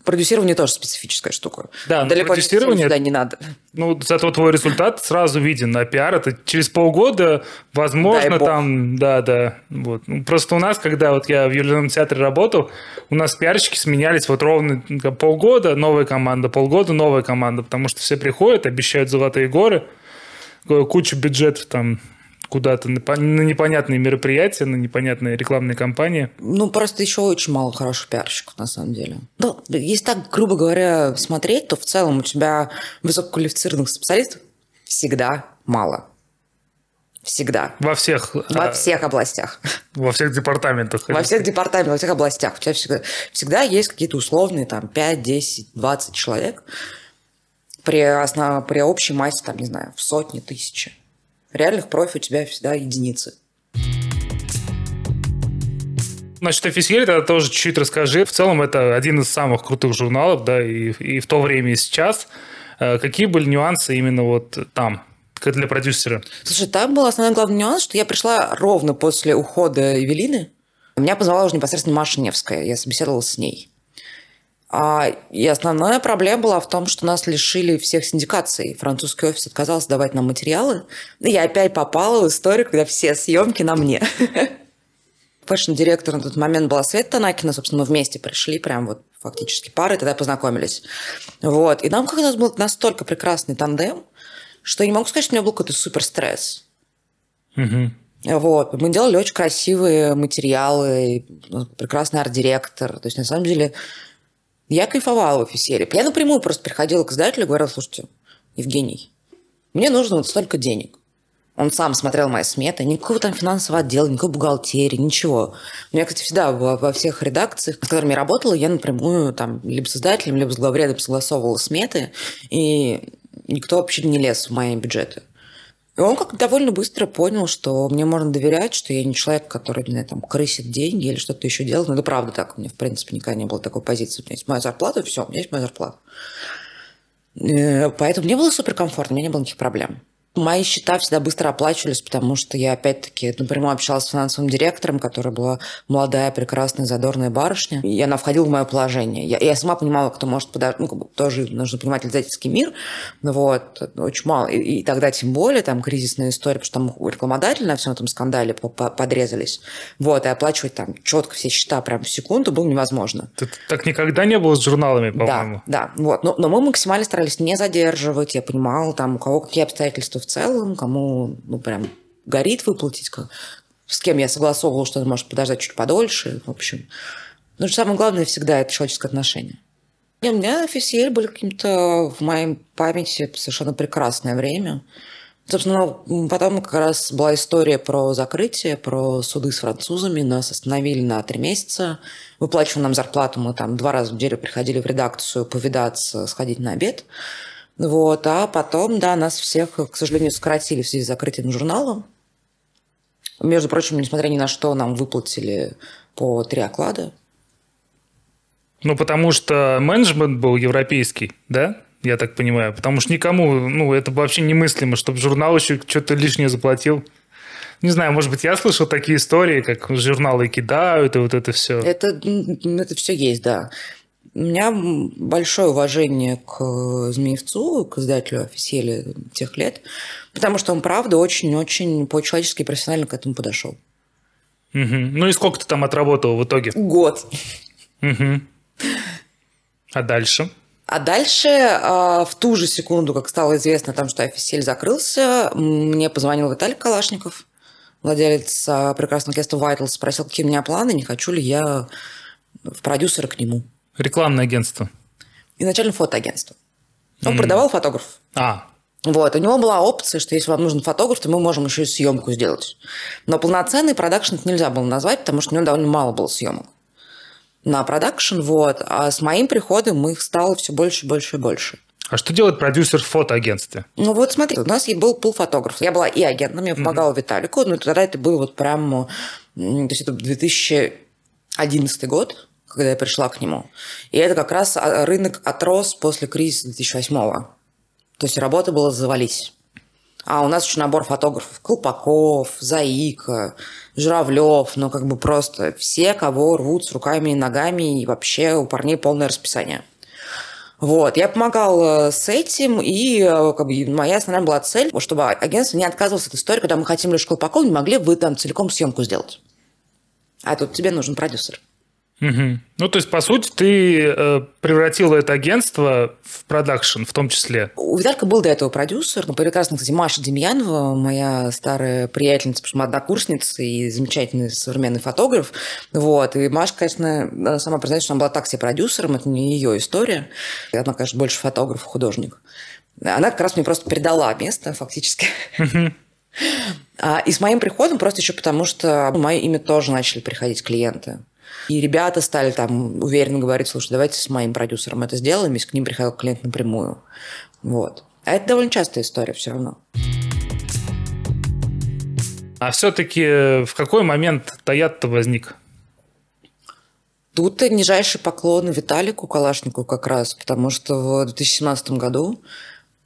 продюсирование тоже специфическая штука. Да, Далеко продюсирование... сюда не надо. Ну, зато твой результат сразу виден, а пиар это через полгода, возможно, там, да, да, вот. Ну, просто у нас, когда вот я в ювелирном театре работал, у нас пиарщики сменялись вот ровно полгода, новая команда, полгода, новая команда, потому что все приходят, обещают золотые горы, кучу бюджетов там куда-то на, непонятные мероприятия, на непонятные рекламные кампании. Ну, просто еще очень мало хороших пиарщиков, на самом деле. Ну, если так, грубо говоря, смотреть, то в целом у тебя высококвалифицированных специалистов всегда мало. Всегда. Во всех... Во а... всех областях. Во всех департаментах. Во всех департаментах, во всех областях. У тебя всегда, всегда есть какие-то условные там 5, 10, 20 человек, при, основ... при общей массе, там, не знаю, в сотни, тысячи. Реальных профи у тебя всегда единицы. Значит, официально тогда тоже чуть-чуть расскажи. В целом, это один из самых крутых журналов, да, и, и в то время, и сейчас. Э, какие были нюансы именно вот там, как для продюсера? Слушай, там был основной главный нюанс, что я пришла ровно после ухода Эвелины. Меня позвала уже непосредственно Маша Невская. Я собеседовала с ней. А, и основная проблема была в том, что нас лишили всех синдикаций. Французский офис отказался давать нам материалы. И я опять попала в историю, когда все съемки на мне. Фэшн-директор на тот момент была Света Танакина. Собственно, мы вместе пришли, прям вот фактически пары, тогда познакомились. Вот. И нам как раз был настолько прекрасный тандем, что я не могу сказать, что у меня был какой-то супер стресс. Угу. Вот. Мы делали очень красивые материалы, прекрасный арт-директор. То есть, на самом деле, я кайфовала в офисере. Я напрямую просто приходила к издателю и говорила, слушайте, Евгений, мне нужно вот столько денег. Он сам смотрел мои сметы, никакого там финансового отдела, никакой бухгалтерии, ничего. У меня, кстати, всегда во всех редакциях, с которыми я работала, я напрямую там либо с издателем, либо с главредом согласовывала сметы, и никто вообще не лез в мои бюджеты. И он как довольно быстро понял, что мне можно доверять, что я не человек, который, знаю, там, крысит деньги или что-то еще делает. Но это правда так. У меня, в принципе, никогда не было такой позиции. У меня есть моя зарплата, все, у меня есть моя зарплата. Э, поэтому мне было суперкомфортно, у меня не было никаких проблем. Мои счета всегда быстро оплачивались, потому что я, опять-таки, напрямую общалась с финансовым директором, которая была молодая, прекрасная, задорная барышня. И она входила в мое положение. Я, я сама понимала, кто может подать. Ну, как бы, тоже нужно понимать издательский мир. Вот. Очень мало. И, и тогда тем более там кризисная история, потому что там рекламодатели на всем этом скандале подрезались. Вот. И оплачивать там четко все счета прям в секунду было невозможно. Ты, так никогда не было с журналами, по-моему. Да, да. Вот. Но, но мы максимально старались не задерживать. Я понимала, там, у кого какие обстоятельства в целом, кому, ну, прям горит выплатить, с кем я согласовывала, что может подождать чуть подольше, в общем. Но самое главное всегда это человеческое отношение. И у меня FCL были каким-то в моей памяти совершенно прекрасное время. Собственно, потом как раз была история про закрытие, про суды с французами. Нас остановили на три месяца. Выплачивали нам зарплату. Мы там два раза в неделю приходили в редакцию повидаться, сходить на обед. Вот, а потом, да, нас всех, к сожалению, сократили в связи с закрытием журнала. Между прочим, несмотря ни на что, нам выплатили по три оклада. Ну, потому что менеджмент был европейский, да? Я так понимаю. Потому что никому, ну, это вообще немыслимо, чтобы журнал еще что-то лишнее заплатил. Не знаю, может быть, я слышал такие истории, как журналы кидают, и вот это все. Это, это все есть, да. У меня большое уважение к Змеевцу, к издателю официали тех лет, потому что он, правда, очень-очень по-человечески и профессионально к этому подошел. Угу. Ну и сколько ты там отработал в итоге? Год. Угу. А дальше? А дальше, а, в ту же секунду, как стало известно, там, что официаль закрылся, мне позвонил Виталий Калашников, владелец а, прекрасного агентства Vital, спросил, какие у меня планы, не хочу ли я в продюсера к нему. Рекламное агентство. Изначально фотоагентство. Он mm. продавал фотографов. А. Вот, у него была опция, что если вам нужен фотограф, то мы можем еще и съемку сделать. Но полноценный продакшн нельзя было назвать, потому что у него довольно мало было съемок на продакшн, вот. А с моим приходом их стало все больше, больше и больше. А что делает продюсер в фотоагентстве? Ну вот смотри, у нас был пул фотографов. Я была и агентом, я помогала mm-hmm. Виталику, но тогда это был вот прям, то есть это 2011 год, когда я пришла к нему. И это как раз а, рынок отрос после кризиса 2008-го. То есть работа была завались. А у нас еще набор фотографов. Колпаков, Заика, Журавлев, ну как бы просто все, кого рвут с руками и ногами, и вообще у парней полное расписание. Вот, я помогала с этим, и э, как бы, моя основная была цель, чтобы агентство не отказывалось от истории, когда мы хотим лишь колпаков, не могли вы там целиком съемку сделать. А тут тебе нужен продюсер. Угу. Ну, то есть, по сути, ты э, превратила это агентство в продакшн в том числе. У Виталька был до этого продюсер, ну, прекрасно, кстати, Маша Демьянова, моя старая приятельница, потому что мы однокурсница и замечательный современный фотограф. Вот. И Маша, конечно, сама признается, что она была так себе продюсером, это не ее история. Она, конечно, больше фотограф, художник. Она как раз мне просто передала место, фактически. А, и с моим приходом просто еще потому, что мое имя тоже начали приходить клиенты. И ребята стали там уверенно говорить, слушай, давайте с моим продюсером это сделаем, если к ним приходил клиент напрямую. Вот. А это довольно частая история все равно. А все-таки в какой момент Таят-то возник? Тут нижайший поклон Виталику Калашнику как раз, потому что в 2017 году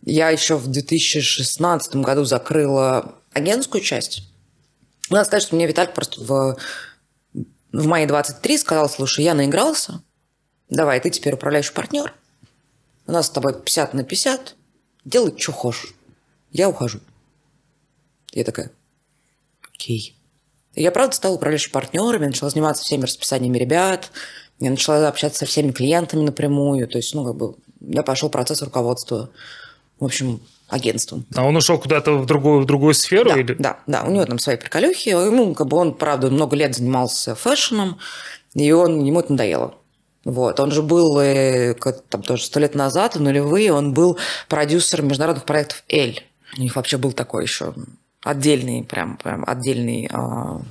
я еще в 2016 году закрыла агентскую часть. Надо сказать, что мне Виталик просто в, в мае 23 сказал, слушай, я наигрался, давай, ты теперь управляющий партнер, у нас с тобой 50 на 50, делай, что хочешь. Я ухожу. Я такая, окей. Я, правда, стала управляющим партнерами, начала заниматься всеми расписаниями ребят, я начала общаться со всеми клиентами напрямую, то есть, ну, как бы, я пошел процесс руководства, в общем, агентством. А он ушел куда-то в другую, в другую сферу? Да, или? да, да, у него там свои приколюхи, ему, как бы, он, правда, много лет занимался фэшном, и он, ему это надоело. Вот. Он же был э, там тоже сто лет назад, в нулевые, он был продюсером международных проектов «Эль». У них вообще был такой еще отдельный, прям, прям отдельный а,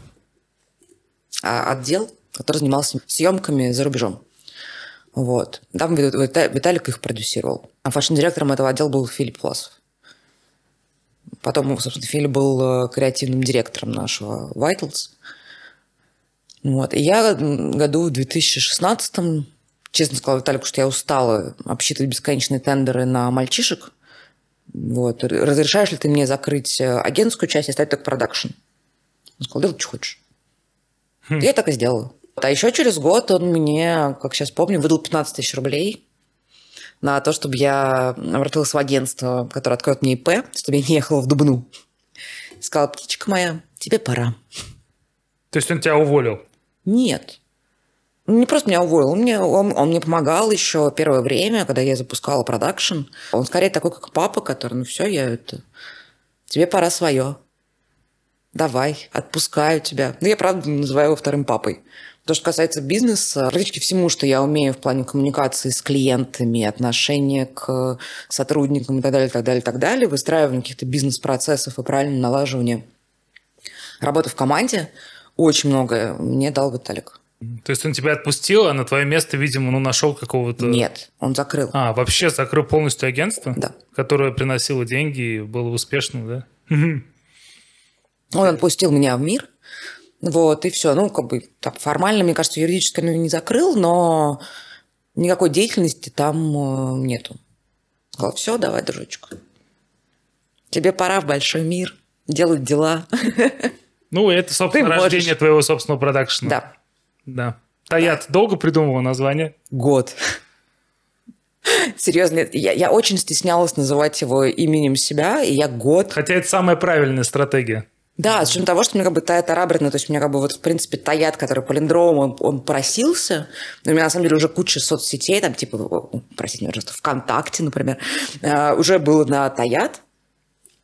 а, отдел, который занимался съемками за рубежом. Вот. Там Виталик их продюсировал. А фэшн-директором этого отдела был Филипп Власов. Потом, собственно, Филипп был э, креативным директором нашего Vitals. Вот. И я году в 2016 честно сказала Виталику, что я устала обсчитывать бесконечные тендеры на мальчишек – вот. Разрешаешь ли ты мне закрыть э, агентскую часть и оставить только продакшн? Он сказал, делай, что хочешь. Хм. Я так и сделала. А еще через год он мне, как сейчас помню, выдал 15 тысяч рублей на то, чтобы я обратилась в агентство, которое откроет мне ИП, чтобы я не ехала в Дубну. Сказала, птичка моя, тебе пора. То есть он тебя уволил? Нет. Не просто меня уволил, он мне, он, он мне помогал еще первое время, когда я запускала продакшн. Он скорее такой, как папа, который, ну все, я это... Тебе пора свое. Давай, отпускаю тебя. Ну, я, правда, называю его вторым папой. То, что касается бизнеса, практически всему, что я умею в плане коммуникации с клиентами, отношения к сотрудникам и так далее, так далее, так далее, выстраивание каких-то бизнес-процессов и правильное налаживание работы в команде, очень многое мне дал Виталик. То есть он тебя отпустил, а на твое место, видимо, ну, нашел какого-то... Нет, он закрыл. А, вообще закрыл полностью агентство? Да. Которое приносило деньги и было успешным, да? Он отпустил меня в мир, вот, и все. Ну, как бы, так, формально, мне кажется, юридически он не закрыл, но никакой деятельности там э, нету. Сказал, все, давай, дружочек. Тебе пора в большой мир делать дела. Ну, это, собственно, Ты рождение можешь. твоего собственного продакшена. Да. Да. Таят долго придумывал название? Год. Серьезно, я, я очень стеснялась называть его именем себя, и я год... Хотя это самая правильная стратегия. Да, с учетом того, что меня как бы Таят Арабрина, то есть у меня как бы вот, в принципе, Таят, который полиндром, он, он просился. У меня, на самом деле, уже куча соцсетей, там, типа, простите, пожалуйста, ВКонтакте, например, э, уже было на Таят,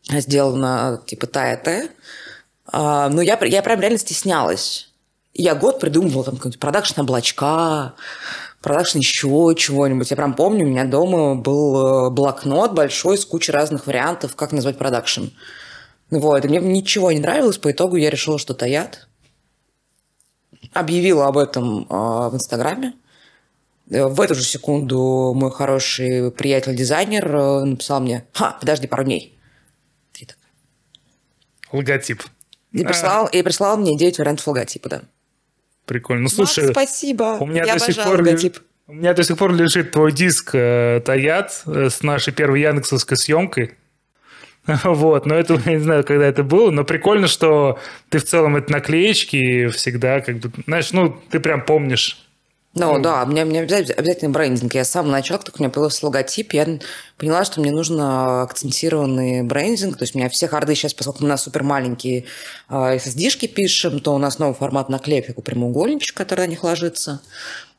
сделано, типа, Таят. Э, но я, я прям реально стеснялась я год придумывала там какой-нибудь продакшн облачка, продакшн еще чего-нибудь. Я прям помню, у меня дома был э, блокнот большой с кучей разных вариантов, как назвать продакшн. Вот, и мне ничего не нравилось, по итогу я решила, что таят. Объявила об этом э, в Инстаграме. Э, в эту же секунду мой хороший приятель-дизайнер э, написал мне, «Ха, подожди пару дней». Логотип. И прислал, а. и прислал мне 9 вариантов логотипа, да. Прикольно. Ну, слушай, Макс, спасибо. У меня, Я до сих пор лежит, у меня до сих пор лежит твой диск э, Таят э, с нашей первой яндексовской съемкой. Вот, но это, я не знаю, когда это было, но прикольно, что ты в целом это наклеечки всегда, как бы, знаешь, ну, ты прям помнишь ну, ну да, мне, мне обязательно, обязательно брендинг. Я с самого начала, как только у меня появился логотип, я поняла, что мне нужно акцентированный брендинг. То есть у меня все харды сейчас, поскольку у нас супер маленькие SSD-шки а, пишем, то у нас новый формат наклеек, такой прямоугольничек, который на них ложится.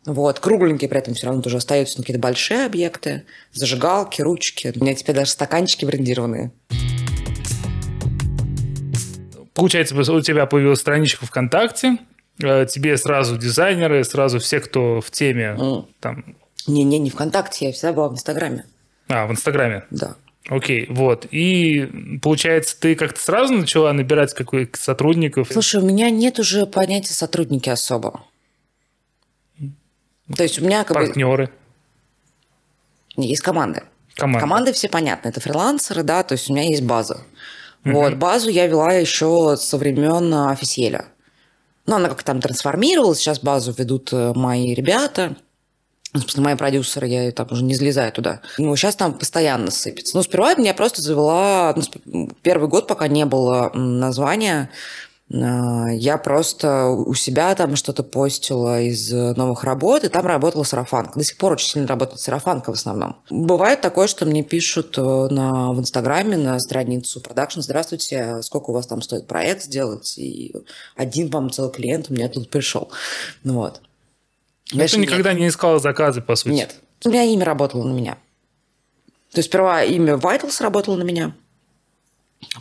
Вот, кругленькие при этом все равно тоже остаются какие-то большие объекты, зажигалки, ручки. У меня теперь даже стаканчики брендированные. Получается, у тебя появилась страничка ВКонтакте, Э, тебе сразу дизайнеры, сразу все, кто в теме. Mm. Там... Не-не, не ВКонтакте, я всегда была в Инстаграме. А, в Инстаграме? Да. Окей, вот. И получается, ты как-то сразу начала набирать каких сотрудников? Слушай, у меня нет уже понятия сотрудники особо. То есть у меня как Партнеры. бы... Есть команды. Команда. Команды все понятны. Это фрилансеры, да, то есть у меня есть база. Вот, базу я вела еще со времен официеля. Ну, она как там трансформировалась, сейчас базу ведут э, мои ребята, Собственно, мои продюсеры, я там уже не залезаю туда. Ну, сейчас там постоянно сыпется. Ну, сперва я просто завела... Ну, первый год, пока не было названия, я просто у себя там что-то постила из новых работ, и там работала сарафанка. До сих пор очень сильно работает сарафанка в основном. Бывает такое, что мне пишут э, на, в Инстаграме на страницу продакшн «Здравствуйте, сколько у вас там стоит проект сделать?» И один вам целый клиент у меня тут пришел. Ну вот. Но ты никогда нет. не искала заказы, по сути? Нет. У меня имя работало на меня. То есть сперва имя Vitals работало на меня,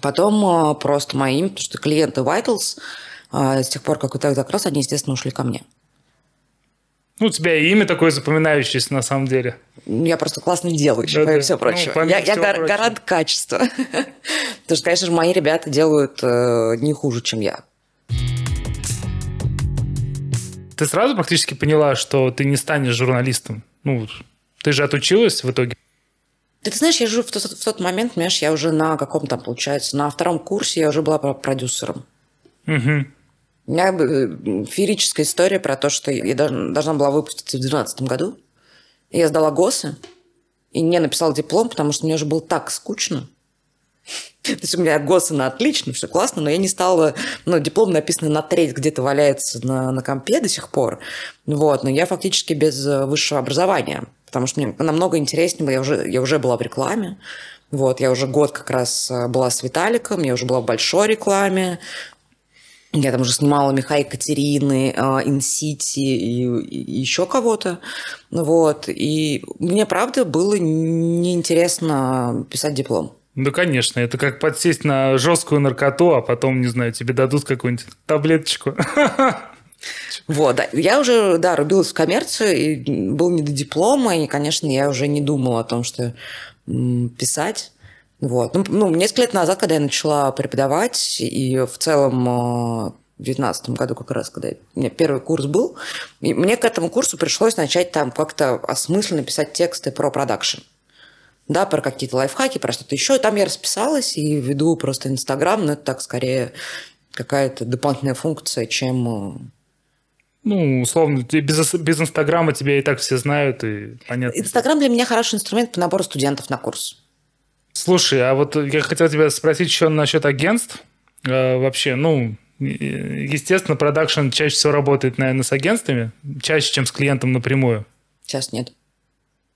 потом а, просто мои имя, потому что клиенты Vitals а, с тех пор, как вот как раз, они, естественно, ушли ко мне. Ну, у тебя имя такое запоминающееся на самом деле. Я просто классно делаю, еще, да, помимо да. всего прочего. Ну, я я гар- прочего. гарант качества. Потому что, конечно же, мои ребята делают э, не хуже, чем я. Ты сразу практически поняла, что ты не станешь журналистом? Ну, ты же отучилась в итоге? Ты, ты знаешь, я же в тот, в тот момент, понимаешь, я уже на каком-то, получается, на втором курсе я уже была продюсером. Угу. У меня э, феерическая история про то, что я должна была выпуститься в 2012 году. Я сдала ГОСы и не написала диплом, потому что мне уже было так скучно. То есть у меня ГОСы на отлично, все классно, но я не стала... Ну, диплом написан на треть, где-то валяется на, на компе до сих пор. Вот, но я фактически без э, высшего образования, потому что мне намного интереснее было, я уже, я уже была в рекламе, вот, я уже год как раз э, была с Виталиком, я уже была в большой рекламе, я там уже снимала Миха Екатерины, Инсити и, и еще кого-то. Вот. И мне, правда, было неинтересно писать диплом. Да, конечно. Это как подсесть на жесткую наркоту, а потом, не знаю, тебе дадут какую-нибудь таблеточку. Вот, да. Я уже, да, рубилась в коммерцию, и был не до диплома, и, конечно, я уже не думала о том, что писать. Вот. Ну, ну, несколько лет назад, когда я начала преподавать, и в целом э, в 2019 году как раз, когда у меня первый курс был, и мне к этому курсу пришлось начать там как-то осмысленно писать тексты про продакшн да, про какие-то лайфхаки, про что-то еще. И там я расписалась и веду просто Инстаграм, но это так скорее какая-то дополнительная функция, чем... Ну, условно, без, без Инстаграма тебя и так все знают, и понятно. Инстаграм для меня хороший инструмент по набору студентов на курс. Слушай, а вот я хотел тебя спросить еще насчет агентств. Э, вообще, ну, естественно, продакшн чаще всего работает, наверное, с агентствами, чаще, чем с клиентом напрямую. Сейчас нет.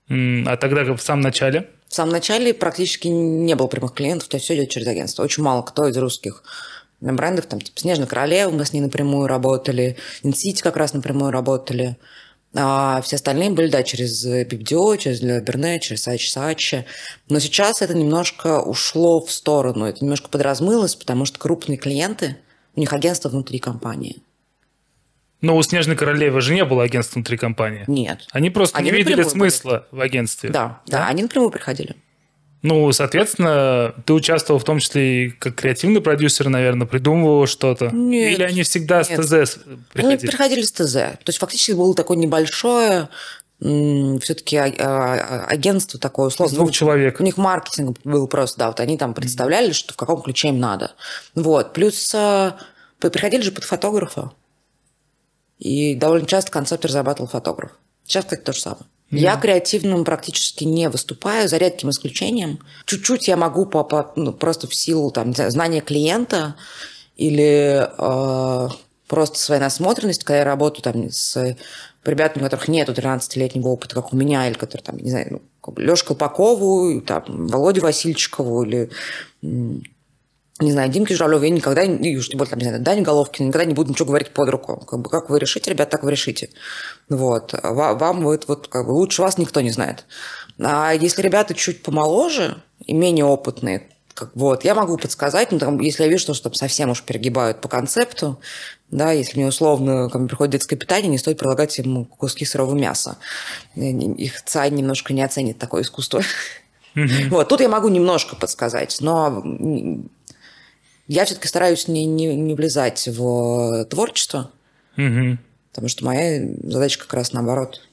А тогда в самом начале? В самом начале практически не было прямых клиентов, то есть все идет через агентство. Очень мало кто из русских брендов, там, типа Снежная Королева, мы с ней напрямую работали, Инсити как раз напрямую работали. А все остальные были, да, через PPDO, через Берне, через Сачи Сачи. Но сейчас это немножко ушло в сторону, это немножко подразмылось, потому что крупные клиенты, у них агентство внутри компании. Но у «Снежной королевы» же не было агентства внутри компании. Нет. Они просто они не видели смысла были. в агентстве. Да, да, да, они напрямую приходили. Ну, соответственно, ты участвовал в том числе и как креативный продюсер, наверное, придумывал что-то? Нет. Или они всегда нет. с ТЗ приходили? Они приходили с ТЗ. То есть фактически было такое небольшое все-таки а, а, агентство такое условно. двух человек. У них маркетинг был просто, да, вот они там представляли, что в каком ключе им надо. Вот. Плюс а, приходили же под фотографа. И довольно часто концепт разрабатывал фотограф. Сейчас, кстати, то же самое. Mm. Я креативным практически не выступаю, за редким исключением. Чуть-чуть я могу по, по, ну, просто в силу там, знаю, знания клиента или э, просто своей насмотренности, когда я работаю там с ребятами, у которых нет 13-летнего опыта, как у меня, или которые там, не знаю, ну, Лёшку Колпакову, там, Володю Васильчикову или не знаю, Димке Журавлеву я никогда, и уж тем более, там, не знаю, Дани Головкин, никогда не буду ничего говорить под руку. Как, бы, как вы решите, ребят, так вы решите. Вот. Вам вот, вот как бы, лучше вас никто не знает. А если ребята чуть помоложе и менее опытные, как, вот, я могу подсказать, ну, там, если я вижу, что, что там совсем уж перегибают по концепту, да, если мне условно ко мне приходит детское питание, не стоит предлагать ему куски сырого мяса. Их ЦАЙ немножко не оценит такое искусство. Mm-hmm. Вот, тут я могу немножко подсказать, но я все-таки стараюсь не, не, не влезать в творчество, угу. потому что моя задача как раз наоборот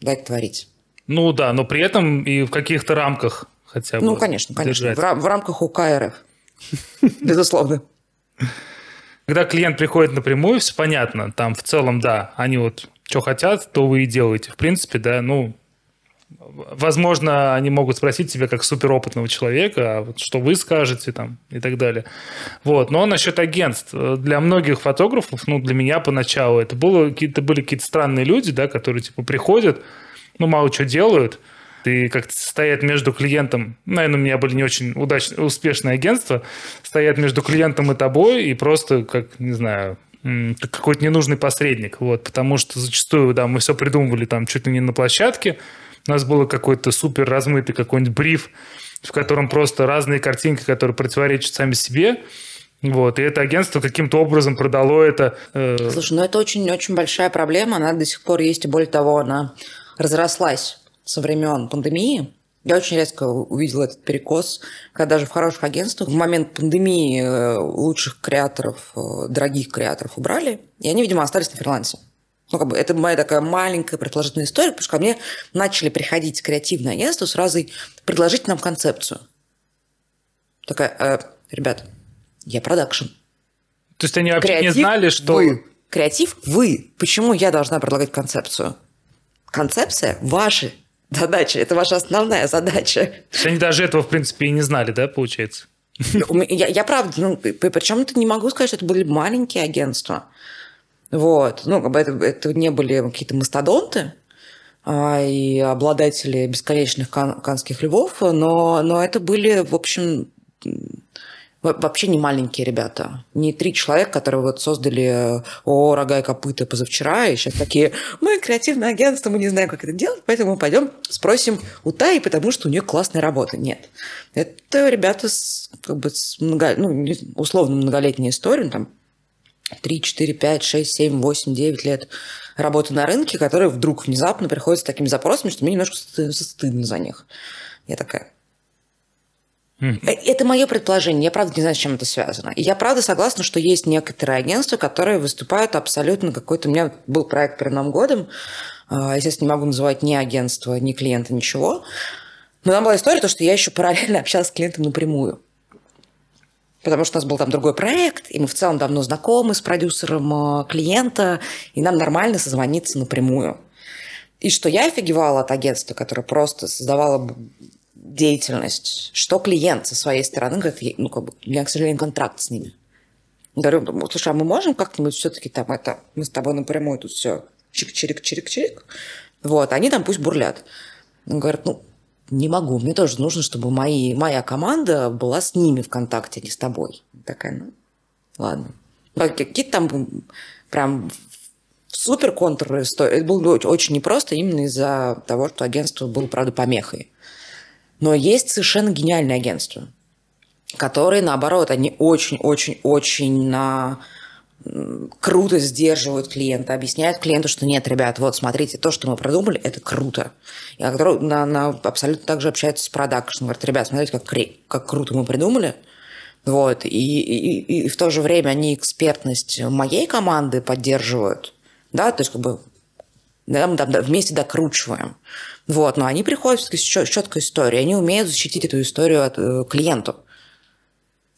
дать творить. Ну да, но при этом и в каких-то рамках хотя бы. Ну, конечно, конечно. В, в рамках УК РФ. Безусловно. Когда клиент приходит напрямую, все понятно. Там в целом, да, они вот что хотят, то вы и делаете. В принципе, да, ну, возможно, они могут спросить тебя как суперопытного человека, а вот что вы скажете там и так далее. Вот. Но насчет агентств. Для многих фотографов, ну, для меня поначалу, это было, какие-то, были какие-то странные люди, да, которые типа приходят, ну, мало что делают, и как-то стоят между клиентом, наверное, у меня были не очень удачные, успешные агентства, стоят между клиентом и тобой, и просто, как, не знаю, как какой-то ненужный посредник, вот, потому что зачастую, да, мы все придумывали там чуть ли не на площадке, у нас был какой-то супер размытый какой-нибудь бриф, в котором просто разные картинки, которые противоречат сами себе, вот, и это агентство каким-то образом продало это. Э... Слушай, ну это очень-очень большая проблема, она до сих пор есть, и более того, она разрослась со времен пандемии. Я очень резко увидела этот перекос, когда даже в хороших агентствах в момент пандемии э, лучших креаторов, э, дорогих креаторов убрали, и они, видимо, остались на фрилансе. Ну, как бы это моя такая маленькая предположительная история, потому что ко мне начали приходить креативные агентства сразу предложить нам концепцию. Такая, э, ребят, я продакшн. То есть они вообще Креатив не знали, что... Вы. Креатив вы. Почему я должна предлагать концепцию? Концепция ваша задача, это ваша основная задача. То есть они даже этого, в принципе, и не знали, да, получается? Я, я правда, ну, причем это не могу сказать, что это были маленькие агентства. Вот. Ну, как бы это, это не были какие-то мастодонты, а, и обладатели бесконечных кан- канских львов, но, но это были, в общем, вообще не маленькие ребята. Не три человека, которые вот создали ООО «Рога и копыта» позавчера, и сейчас такие, мы креативное агентство, мы не знаем, как это делать, поэтому мы пойдем спросим у Таи, потому что у нее классная работа. Нет. Это ребята с, как бы, с много, ну, условно многолетней историей, там, 3, 4, 5, 6, 7, 8, 9 лет работы на рынке, которые вдруг внезапно приходят с такими запросами, что мне немножко стыдно за них. Я такая, это мое предположение. Я правда не знаю, с чем это связано. И я правда согласна, что есть некоторые агентства, которые выступают абсолютно какой-то... У меня был проект перед Новым годом. А, естественно, не могу называть ни агентство, ни клиента, ничего. Но там была история, то, что я еще параллельно общалась с клиентом напрямую. Потому что у нас был там другой проект, и мы в целом давно знакомы с продюсером а, клиента, и нам нормально созвониться напрямую. И что я офигевала от агентства, которое просто создавало деятельность, что клиент со своей стороны говорит, ну, как бы, у меня, к сожалению, контракт с ними. Говорю, слушай, а мы можем как-нибудь все-таки там это, мы с тобой напрямую тут все чик-чирик-чирик-чирик. Вот, они там пусть бурлят. Он говорит, ну, не могу, мне тоже нужно, чтобы мои, моя команда была с ними в контакте, не с тобой. Такая, ну, ладно. Какие-то там прям супер контр Это было очень непросто именно из-за того, что агентство было, правда, помехой. Но есть совершенно гениальные агентства, которые, наоборот, они очень-очень-очень на круто сдерживают клиента, объясняют клиенту, что нет, ребят, вот смотрите, то, что мы продумали, это круто. И на, на, абсолютно также общаются с продакшном. Говорят, ребят, смотрите, как, как круто мы придумали. Вот. И, и, и в то же время они экспертность моей команды поддерживают. Да, то есть как бы да, мы там вместе докручиваем. Вот, но они приходят с четкой историей, они умеют защитить эту историю от э, клиенту.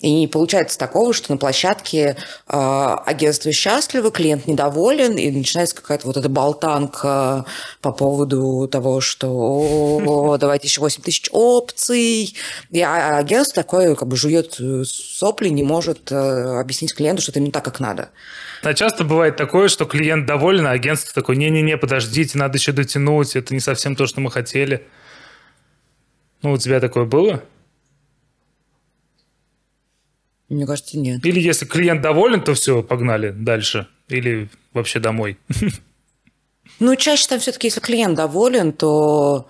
И не получается такого, что на площадке э, агентство счастливо, клиент недоволен, и начинается какая-то вот эта болтанка по поводу того, что О, давайте еще 8 тысяч опций. И а, агентство такое как бы жует э, сопли, не может э, объяснить клиенту, что это не так, как надо. А часто бывает такое, что клиент доволен, а агентство такое, не-не-не, подождите, надо еще дотянуть, это не совсем то, что мы хотели. Ну, у тебя такое было? Мне кажется, нет. Или если клиент доволен, то все, погнали дальше. Или вообще домой. Ну, чаще там все-таки, если клиент доволен, то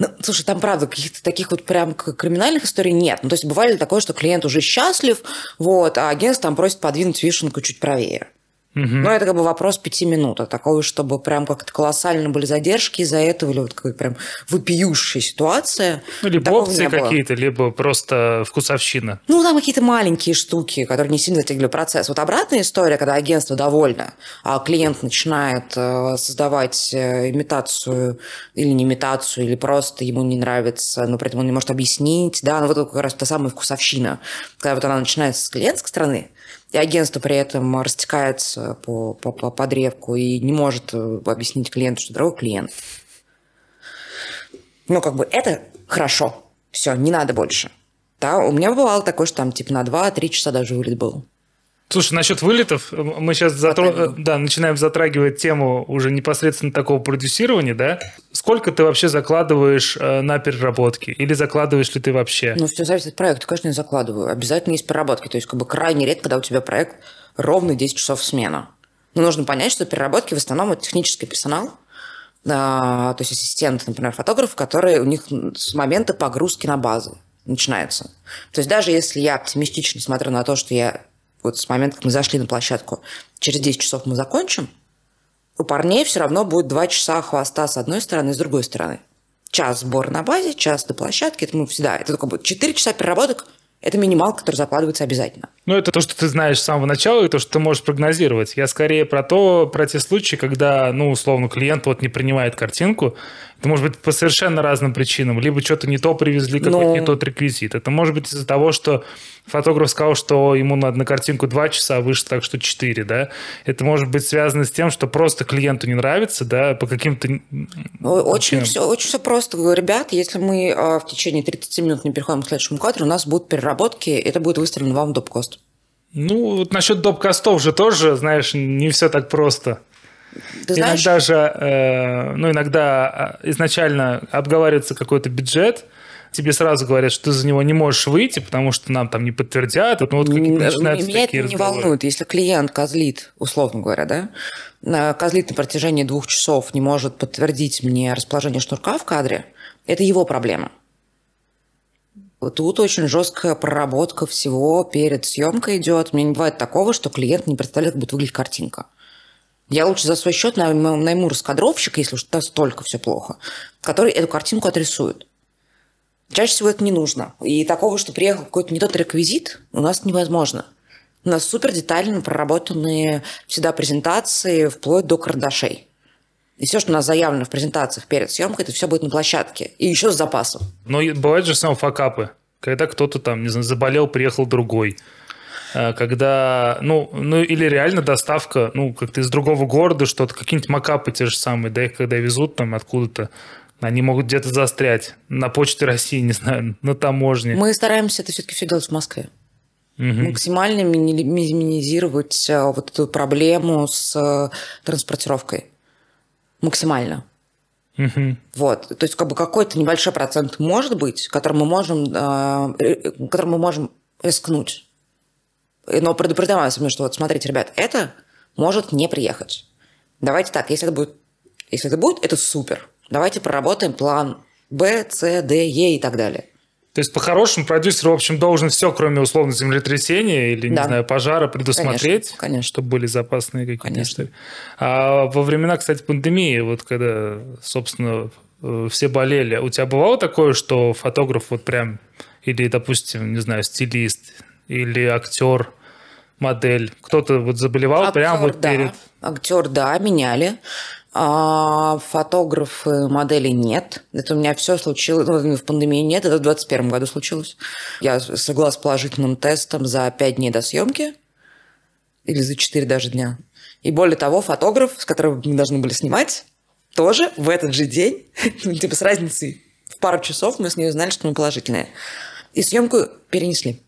Ну, слушай, там, правда, каких-то таких вот прям криминальных историй нет. Ну, то есть бывали такое, что клиент уже счастлив, вот, а агентство там просит подвинуть вишенку чуть правее. Угу. Но это как бы вопрос пяти минут. А такого, чтобы прям как-то колоссально были задержки из-за этого, или вот какая прям вопиющая ситуация. Ну, либо опции какие-то, либо просто вкусовщина. Ну, там какие-то маленькие штуки, которые не сильно затягивали процесс. Вот обратная история, когда агентство довольно, а клиент начинает э, создавать э, имитацию или не имитацию, или просто ему не нравится, но при этом он не может объяснить, да, ну вот как раз та самая вкусовщина. Когда вот она начинается с клиентской стороны, и агентство при этом растекается по, по, по, по древку и не может э, объяснить клиенту, что дорогой клиент. Ну, как бы это хорошо. Все, не надо больше. Да, у меня бывало такое, что там типа на 2-3 часа даже вылет был. Слушай, насчет вылетов, мы сейчас затро... да, начинаем затрагивать тему уже непосредственно такого продюсирования, да? Сколько ты вообще закладываешь э, на переработки? Или закладываешь ли ты вообще? Ну, все зависит от проекта, конечно, я закладываю. Обязательно есть переработки. То есть, как бы крайне редко, когда у тебя проект ровно 10 часов смена. Но нужно понять, что переработки в основном это технический персонал, а, то есть ассистенты, например, фотографы, которые у них с момента погрузки на базы начинается. То есть даже если я оптимистично смотрю на то, что я вот с момента, как мы зашли на площадку, через 10 часов мы закончим, у парней все равно будет 2 часа хвоста с одной стороны и с другой стороны. Час сбора на базе, час до площадки. Это мы всегда. Это только будет 4 часа переработок это минимал, который закладывается обязательно. Ну, это то, что ты знаешь с самого начала, и то, что ты можешь прогнозировать. Я скорее про то, про те случаи, когда, ну, условно, клиент вот не принимает картинку. Это может быть по совершенно разным причинам. Либо что-то не то привезли, какой-то Но... не тот реквизит. Это может быть из-за того, что фотограф сказал, что ему надо на картинку 2 часа, а выше так, что 4, да. Это может быть связано с тем, что просто клиенту не нравится, да, по каким-то... Очень все, очень все просто. Ребят, если мы а, в течение 30 минут не переходим к следующему кадру, у нас будут переработки, это будет выставлено вам доп-кост. Ну, вот насчет доп-костов же тоже, знаешь, не все так просто. Ты знаешь... Иногда же, э, ну, иногда а, изначально обговаривается какой-то бюджет, тебе сразу говорят, что ты за него не можешь выйти, потому что нам там не подтвердят. Ну, вот начинаются Меня это не волнует. Если клиент козлит, условно говоря, да, козлит на протяжении двух часов, не может подтвердить мне расположение шнурка в кадре, это его проблема. Тут очень жесткая проработка всего перед съемкой идет. Мне не бывает такого, что клиент не представляет, как будет выглядеть картинка. Я лучше за свой счет найму раскадровщика, если уж настолько все плохо, который эту картинку отрисует. Чаще всего это не нужно. И такого, что приехал какой-то не тот реквизит, у нас невозможно. У нас супер детально проработанные всегда презентации, вплоть до карандашей. И все, что у нас заявлено в презентациях перед съемкой, это все будет на площадке. И еще с запасом. Но бывают же сам факапы. Когда кто-то там, не знаю, заболел, приехал другой. А, когда, ну, ну, или реально доставка, ну, как-то из другого города что-то, какие-нибудь макапы те же самые, да, их когда везут там откуда-то, они могут где-то застрять на почте России, не знаю, на таможне. Мы стараемся это все-таки все делать в Москве. Угу. Максимально минимизировать а, вот эту проблему с а, транспортировкой максимально. Угу. Вот, то есть как бы какой-то небольшой процент может быть, который мы можем, э, который мы можем рискнуть. Но предупреждаем что вот смотрите, ребят, это может не приехать. Давайте так, если это будет, если это будет, это супер. Давайте проработаем план Б, С, Д, Е и так далее. То есть, по-хорошему, продюсер, в общем, должен все, кроме условно землетрясения или, не знаю, пожара, предусмотреть, конечно, конечно. чтобы были запасные какие-то истории. А во времена, кстати, пандемии, вот когда, собственно, э, все болели, у тебя бывало такое, что фотограф вот прям, или, допустим, не знаю, стилист, или актер, модель, кто-то вот заболевал актер, прямо вот да. перед... Актер, да, меняли. А фотографы, модели нет. Это у меня все случилось, ну, в пандемии нет, это в 2021 году случилось. Я согласна с положительным тестом за 5 дней до съемки, или за 4 даже дня. И более того, фотограф, с которым мы должны были снимать, тоже в этот же день, ну, типа с разницей в пару часов мы с ней узнали, что мы положительные. И съемку перенесли.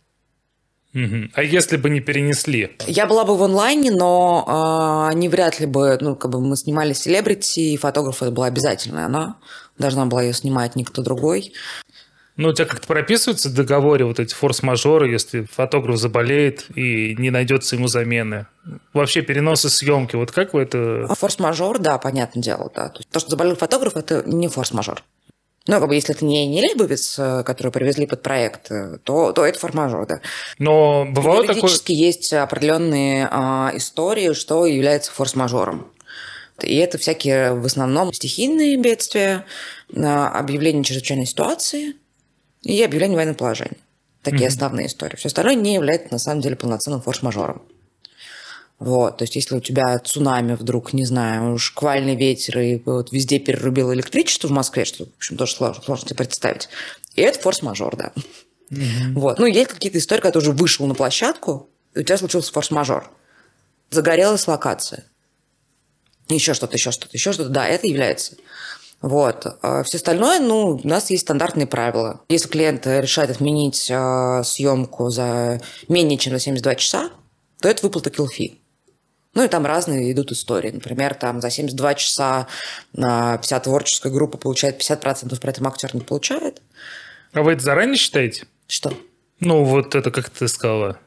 Угу. А если бы не перенесли? Я была бы в онлайне, но э, они вряд ли бы, ну, как бы мы снимали селебрити, и фотограф это была обязательная она. Должна была ее снимать никто другой. Ну, у тебя как-то прописываются в договоре вот эти форс-мажоры, если фотограф заболеет и не найдется ему замены? Вообще переносы съемки, вот как вы это... А форс-мажор, да, понятное дело, да. То, что заболел фотограф, это не форс-мажор. Ну, как бы, если это не, не Лебовец, э, который привезли под проект, э, то, то это форс-мажор, да. Но бывало такое... Юридически есть определенные а, истории, что является форс-мажором. И это всякие в основном стихийные бедствия, а, объявление чрезвычайной ситуации и объявление военного положения. Такие mm-hmm. основные истории. Все остальное не является на самом деле полноценным форс-мажором. Вот, то есть, если у тебя цунами вдруг, не знаю, шквальный ветер и вот везде перерубило электричество в Москве, что, в общем, тоже сложно, сложно себе представить. И это форс-мажор, да. Mm-hmm. Вот. Ну, есть какие-то истории, когда ты уже вышел на площадку, и у тебя случился форс-мажор. Загорелась локация. Еще что-то, еще что-то, еще что-то. Да, это является. Вот. А все остальное, ну, у нас есть стандартные правила. Если клиент решает отменить э, съемку за менее чем за 72 часа, то это выплата килфи. Ну и там разные идут истории. Например, там за 72 часа вся творческая группа получает 50%, при этом актер не получает. А вы это заранее считаете? Что? Ну, вот это, как ты сказала,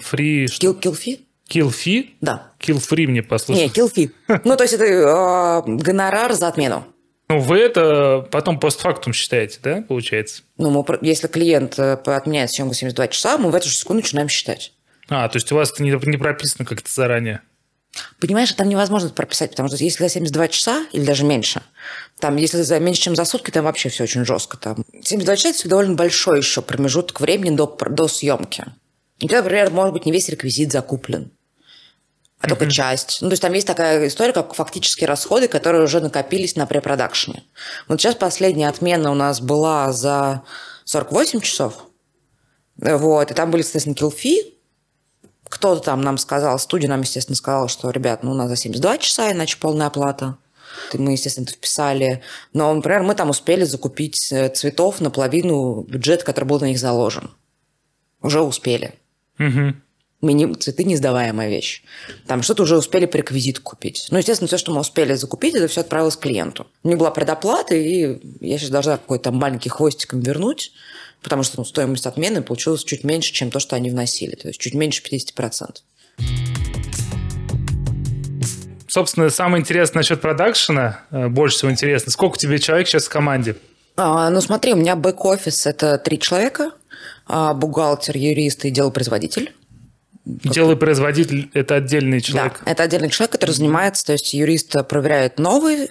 фри... Kill, kill fee? Kill fee? Да. Kill free мне послушай. Не, kill fee. Ну, то есть это э, гонорар за отмену. Ну, вы это потом постфактум считаете, да, получается? Ну, мы, если клиент э, отменяет съемку 72 часа, мы в эту же секунду начинаем считать. А, то есть у вас это не, не прописано как-то заранее? Понимаешь, там невозможно прописать, потому что если за 72 часа или даже меньше, там, если за меньше, чем за сутки, там вообще все очень жестко. Там. 72 часа – это довольно большой еще промежуток времени до, до съемки. И тогда, например, может быть, не весь реквизит закуплен, а mm-hmm. только часть. Ну, то есть там есть такая история, как фактические расходы, которые уже накопились на препродакшене. Вот сейчас последняя отмена у нас была за 48 часов. Вот, и там были, соответственно, килфи, кто-то там нам сказал, студия нам, естественно, сказала, что, ребят, ну, у нас за 72 часа, иначе полная оплата. Мы, естественно, это вписали. Но, например, мы там успели закупить э, цветов на половину бюджета, который был на них заложен. Уже успели. Угу. Мы не, цветы не сдаваемая вещь. Там что-то уже успели по реквизиту купить. Ну, естественно, все, что мы успели закупить, это все отправилось клиенту. У них была предоплата, и я сейчас должна какой-то там маленький хвостиком вернуть потому что ну, стоимость отмены получилась чуть меньше, чем то, что они вносили, то есть чуть меньше 50%. Собственно, самое интересное насчет продакшена, э, больше всего интересно, сколько тебе человек сейчас в команде? А, ну смотри, у меня бэк-офис – это три человека, а бухгалтер, юрист и делопроизводитель. Дело производитель – это отдельный человек? Да, это отдельный человек, который занимается, то есть юрист проверяет новые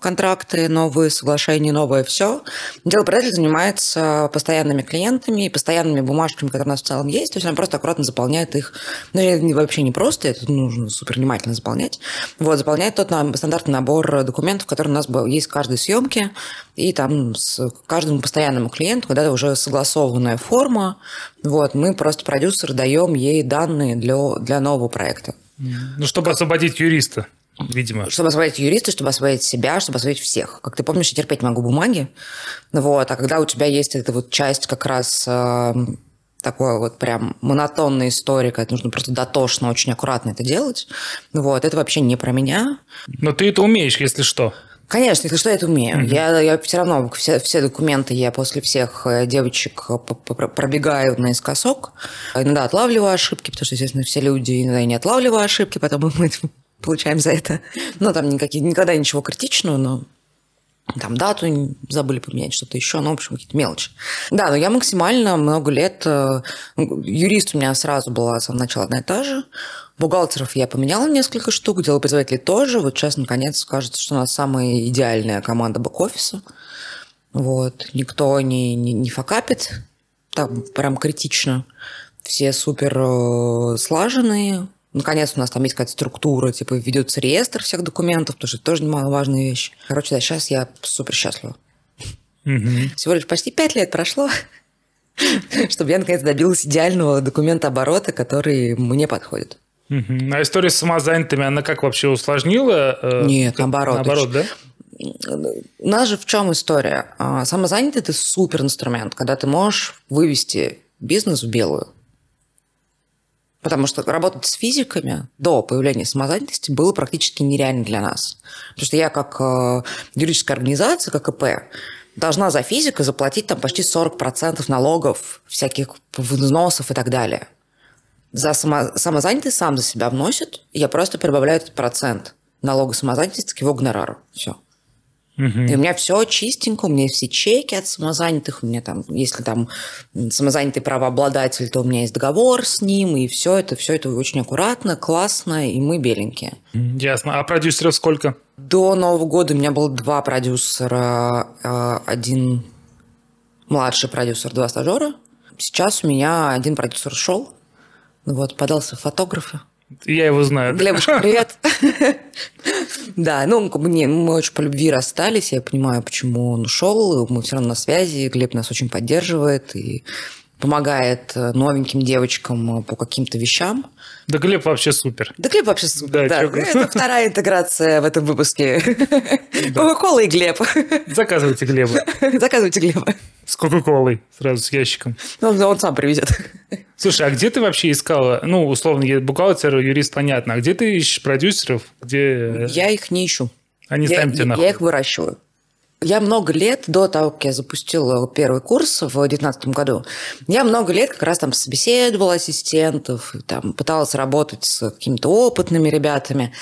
контракты, новые соглашения, новое все. Дело производитель занимается постоянными клиентами и постоянными бумажками, которые у нас в целом есть, то есть он просто аккуратно заполняет их. Ну, это вообще не просто, это нужно супер внимательно заполнять. Вот, заполняет тот стандартный набор документов, который у нас есть в каждой съемке, и там с каждому постоянному клиенту, когда уже согласованная форма, вот, мы просто продюсер даем ей данные для, для нового проекта. Ну, чтобы освободить юриста, видимо. Чтобы освободить юриста, чтобы освободить себя, чтобы освободить всех. Как ты помнишь, я терпеть могу бумаги. Вот, а когда у тебя есть эта вот часть как раз э, такой вот прям монотонная история, когда нужно просто дотошно, очень аккуратно это делать, вот, это вообще не про меня. Но ты это умеешь, если что. Конечно, если что, я это умею. Mm-hmm. Я, я все равно все, все документы я после всех э, девочек э, пробегаю наискосок. Иногда отлавливаю ошибки, потому что, естественно, все люди иногда и не отлавливаю ошибки, потом мы получаем за это. Ну, там никакие, никогда ничего критичного, но там дату забыли поменять, что-то еще, ну, в общем, какие-то мелочи. Да, но я максимально много лет... Э, юрист у меня сразу была с самого начала одна и та же. Бухгалтеров я поменяла несколько штук, делопроизводителей тоже. Вот сейчас, наконец, кажется, что у нас самая идеальная команда бэк-офиса. Вот. Никто не, не, не факапит, там прям критично. Все супер э, слаженные. Наконец у нас там есть какая-то структура, типа ведется реестр всех документов, потому что это тоже немаловажная вещь. Короче, да, сейчас я супер счастлива. Угу. Всего лишь почти пять лет прошло, чтобы я наконец добилась идеального документа оборота, который мне подходит. Угу. А история с самозанятыми, она как вообще усложнила? Э, Нет, как, наоборот. Наоборот, да? У нас же в чем история? А, самозанятый – это супер инструмент, когда ты можешь вывести бизнес в белую. Потому что работать с физиками до появления самозанятости было практически нереально для нас. Потому что я как э, юридическая организация, как ИП, должна за физика заплатить там почти 40% налогов, всяких взносов и так далее за само, самозанятый сам за себя вносит, я просто прибавляю этот процент налога самозанятости к его гонорару. Все. Угу. И у меня все чистенько, у меня все чеки от самозанятых, у меня там, если там самозанятый правообладатель, то у меня есть договор с ним, и все это, все это очень аккуратно, классно, и мы беленькие. Ясно. А продюсеров сколько? До Нового года у меня было два продюсера, а, один младший продюсер, два стажера. Сейчас у меня один продюсер ушел, вот, подался в фотографы. Я его знаю. Глебушка, привет. Да, ну, мне, мы очень по любви расстались, я понимаю, почему он ушел, мы все равно на связи, Глеб нас очень поддерживает и помогает э, новеньким девочкам э, по каким-то вещам. Да Глеб вообще супер. Да Глеб вообще супер, да. да. Это вторая интеграция в этом выпуске. Кока-кола и Глеб. Заказывайте Глеба. Заказывайте Глеба. С Кока-колой, сразу с ящиком. Ну, он сам привезет. Слушай, а где ты вообще искала? Ну, условно, бухгалтер, юрист, понятно. А где ты ищешь продюсеров? Где... Я их не ищу. Они я, сами тебе находят? Я их выращиваю. Я много лет, до того, как я запустила первый курс в 2019 году, я много лет как раз там собеседовала ассистентов, там, пыталась работать с какими-то опытными ребятами.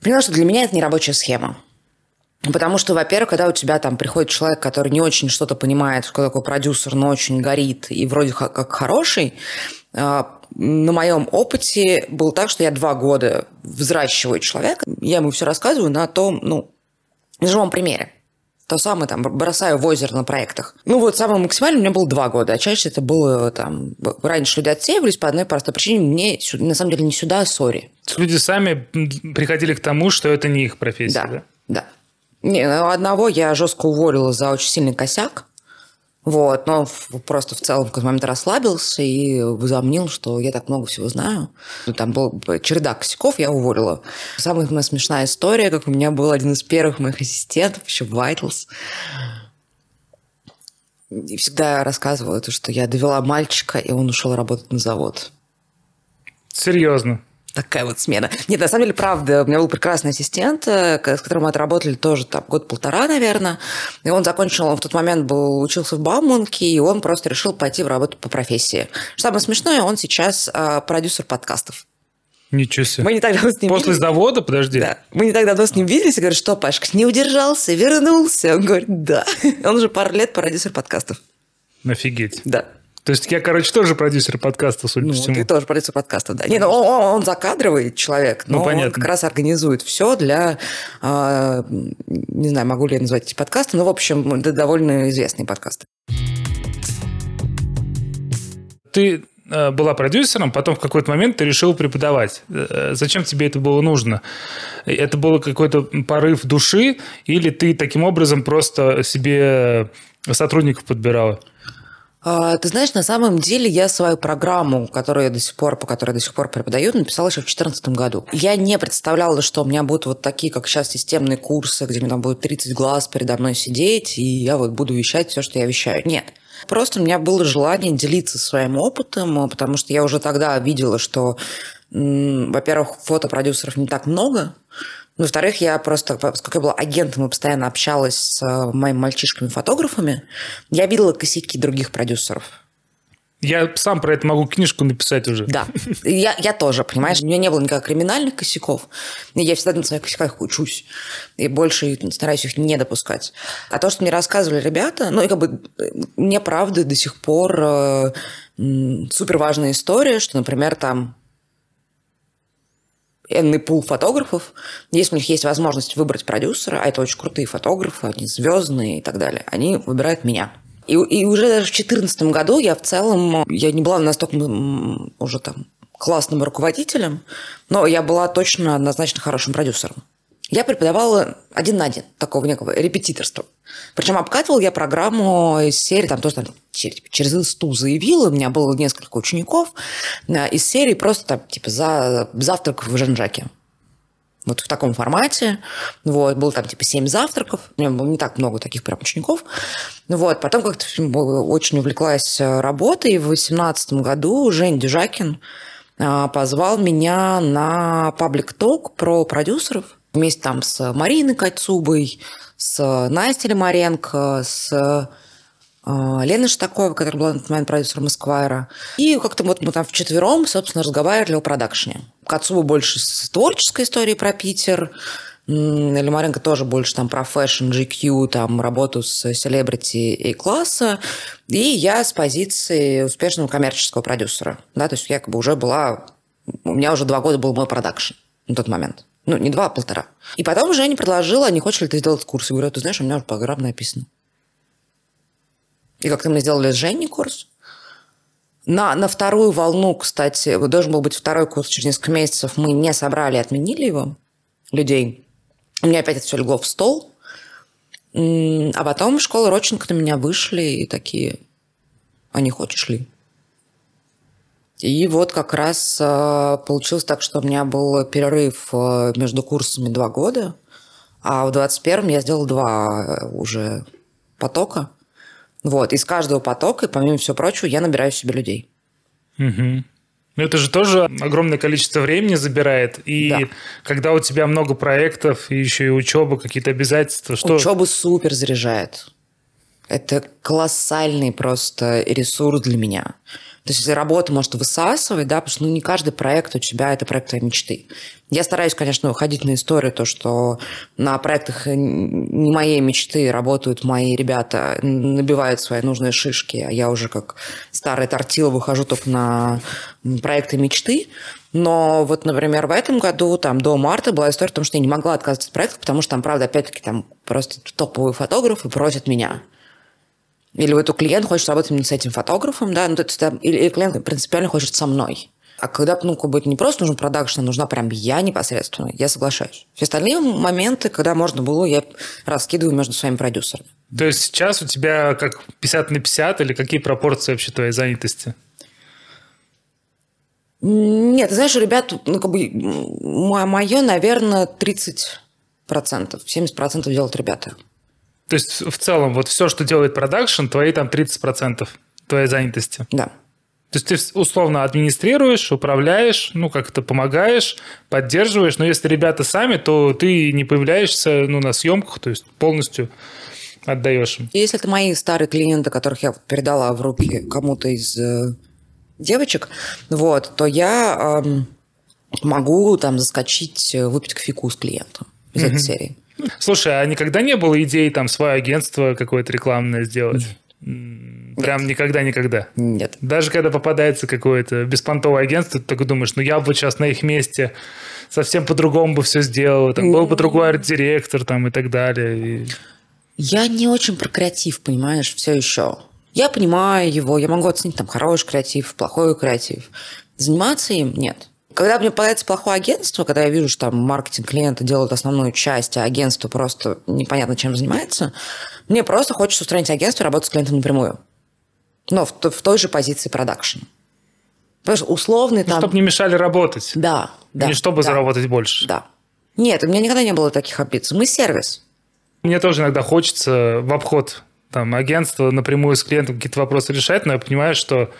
Поняла, что для меня это не рабочая схема. Потому что, во-первых, когда у тебя там приходит человек, который не очень что-то понимает, что такое продюсер, но очень горит и вроде как хороший, а, на моем опыте было так, что я два года взращиваю человека, я ему все рассказываю на том, ну, на живом примере. То самое там бросаю в озеро на проектах. Ну вот самое максимальное у меня было два года, а чаще это было там... Раньше люди отсеивались по одной простой причине. Мне на самом деле не сюда, а сори. Люди сами приходили к тому, что это не их профессия, да? Да, да. Не, ну, одного я жестко уволила за очень сильный косяк. Вот, но просто в целом в какой-то момент расслабился и возомнил, что я так много всего знаю. Ну, там был череда косяков, я уволила. Самая смешная история, как у меня был один из первых моих ассистентов, еще в Vitals. И всегда рассказывала что я довела мальчика, и он ушел работать на завод. Серьезно? Такая вот смена. Нет, на самом деле, правда, у меня был прекрасный ассистент, э, с которым мы отработали тоже там год-полтора, наверное. И он закончил, он в тот момент был, учился в Бауманке, и он просто решил пойти в работу по профессии. Что самое смешное, он сейчас а, продюсер подкастов. Ничего себе. Мы не так давно с ним После виделись. завода, подожди. Да. Мы не так давно с ним виделись и говорю, что, Пашка, не удержался, вернулся. Он говорит, да. Он уже пару лет продюсер подкастов. Офигеть. Да. То есть я, короче, тоже продюсер подкаста, судя ну, по всему. ты тоже продюсер подкаста, да. Не, ну, он, он, закадровый человек, но ну, понятно. он как раз организует все для... Э, не знаю, могу ли я назвать эти подкасты, но, в общем, это довольно известные подкасты. Ты э, была продюсером, потом в какой-то момент ты решил преподавать. Э, зачем тебе это было нужно? Это был какой-то порыв души или ты таким образом просто себе сотрудников подбирала? А, ты знаешь, на самом деле я свою программу, которую я до сих пор, по которой я до сих пор преподаю, написала еще в 2014 году. Я не представляла, что у меня будут вот такие, как сейчас, системные курсы, где мне там будет 30 глаз передо мной сидеть, и я вот буду вещать все, что я вещаю. Нет. Просто у меня было желание делиться своим опытом, потому что я уже тогда видела, что, во-первых, фотопродюсеров не так много, во-вторых, я просто, поскольку я была агентом и постоянно общалась с э, моими мальчишками-фотографами, я видела косяки других продюсеров. Я сам про это могу книжку написать уже. Да, я, я тоже, понимаешь, у меня не было никаких криминальных косяков, я всегда на своих косяках учусь, и больше стараюсь их не допускать. А то, что мне рассказывали ребята, ну, и как бы мне, правда, до сих пор э, супер важная история, что, например, там энный пул фотографов. Если у них есть возможность выбрать продюсера, а это очень крутые фотографы, они звездные и так далее, они выбирают меня. И, и уже даже в 2014 году я в целом, я не была настолько уже там классным руководителем, но я была точно однозначно хорошим продюсером. Я преподавала один на один, такого некого репетиторства. Причем обкатывал я программу из серии, там тоже там, типа, через инсту заявила, у меня было несколько учеников, э, из серии просто там, типа, за завтрак в Жанжаке. Вот в таком формате. Вот, было там типа семь завтраков. У меня было не так много таких прям учеников. Вот, потом как-то очень увлеклась э, работой. И в 2018 году Жень Дюжакин э, позвал меня на public talk про продюсеров вместе там с Мариной Кацубой, с Настей Лимаренко, с э, Леной Штаковой, которая была на тот момент продюсером Эсквайра. И как-то вот мы там вчетвером, собственно, разговаривали о продакшне. Кацуба больше с творческой историей про Питер, Лимаренко тоже больше там про фэшн, GQ, там работу с селебрити и класса. И я с позиции успешного коммерческого продюсера. Да, то есть я как бы уже была... У меня уже два года был мой продакшн на тот момент. Ну, не два, а полтора. И потом Женя предложила, не хочешь ли ты сделать курс? Я говорю, ты знаешь, у меня уже программа написана. И как-то мы сделали с Женей курс. На, на вторую волну, кстати, должен был быть второй курс через несколько месяцев. Мы не собрали, отменили его, людей. У меня опять это все легло в стол. А потом школа Родченко на меня вышли и такие, а не хочешь ли? И вот как раз э, получилось так, что у меня был перерыв э, между курсами два года, а в 21-м я сделала два э, уже потока. Вот, из каждого потока, и помимо всего прочего, я набираю себе людей. Угу. Но это же тоже огромное количество времени забирает. И да. когда у тебя много проектов, и еще и учеба, какие-то обязательства, что... Учеба супер заряжает. Это колоссальный просто ресурс для меня. То есть работа может высасывать, да, потому что ну, не каждый проект у тебя – это проект твоей мечты. Я стараюсь, конечно, уходить на историю, то, что на проектах не моей мечты работают мои ребята, набивают свои нужные шишки, а я уже как старая тортила выхожу только на проекты мечты. Но вот, например, в этом году, там, до марта была история о том, что я не могла отказаться от проекта, потому что там, правда, опять-таки, там просто топовые фотографы просят меня – или вот у клиент хочет работать именно с этим фотографом, да, ну, то есть, или клиент принципиально хочет со мной. А когда, ну, как бы не просто нужен продакшн, а нужна прям я непосредственно, я соглашаюсь. Все остальные моменты, когда можно было, я раскидываю между своими продюсерами. То есть сейчас у тебя как 50 на 50 или какие пропорции вообще твоей занятости? Нет, знаешь, ребят, ну, как бы, мое, наверное, 30%. 70% делают ребята. То есть в целом вот все, что делает продакшн, твои там 30% твоей занятости. Да. То есть ты условно администрируешь, управляешь, ну, как-то помогаешь, поддерживаешь, но если ребята сами, то ты не появляешься ну, на съемках, то есть полностью отдаешь им. Если это мои старые клиенты, которых я передала в руки кому-то из э, девочек, вот, то я э, могу там заскочить, э, выпить кофейку с клиентом из mm-hmm. этой серии. Слушай, а никогда не было идеи там свое агентство какое-то рекламное сделать? Прям никогда-никогда? Нет. Даже когда попадается какое-то беспонтовое агентство, ты так думаешь, ну я бы сейчас на их месте совсем по-другому бы все сделал, там был бы другой арт-директор там и так далее. И... Я не очень про креатив, понимаешь, все еще. Я понимаю его, я могу оценить там хороший креатив, плохой креатив. Заниматься им нет. Когда мне попадается плохое агентство, когда я вижу, что там маркетинг клиента делает основную часть, а агентство просто непонятно чем занимается, мне просто хочется устранить агентство и работать с клиентом напрямую. Но в, в той же позиции продакшн. Потому что условный ну, там... Чтобы не мешали работать. Да, да. Не чтобы да, заработать больше. Да. Нет, у меня никогда не было таких амбиций. Мы сервис. Мне тоже иногда хочется в обход там, агентства напрямую с клиентом какие-то вопросы решать, но я понимаю, что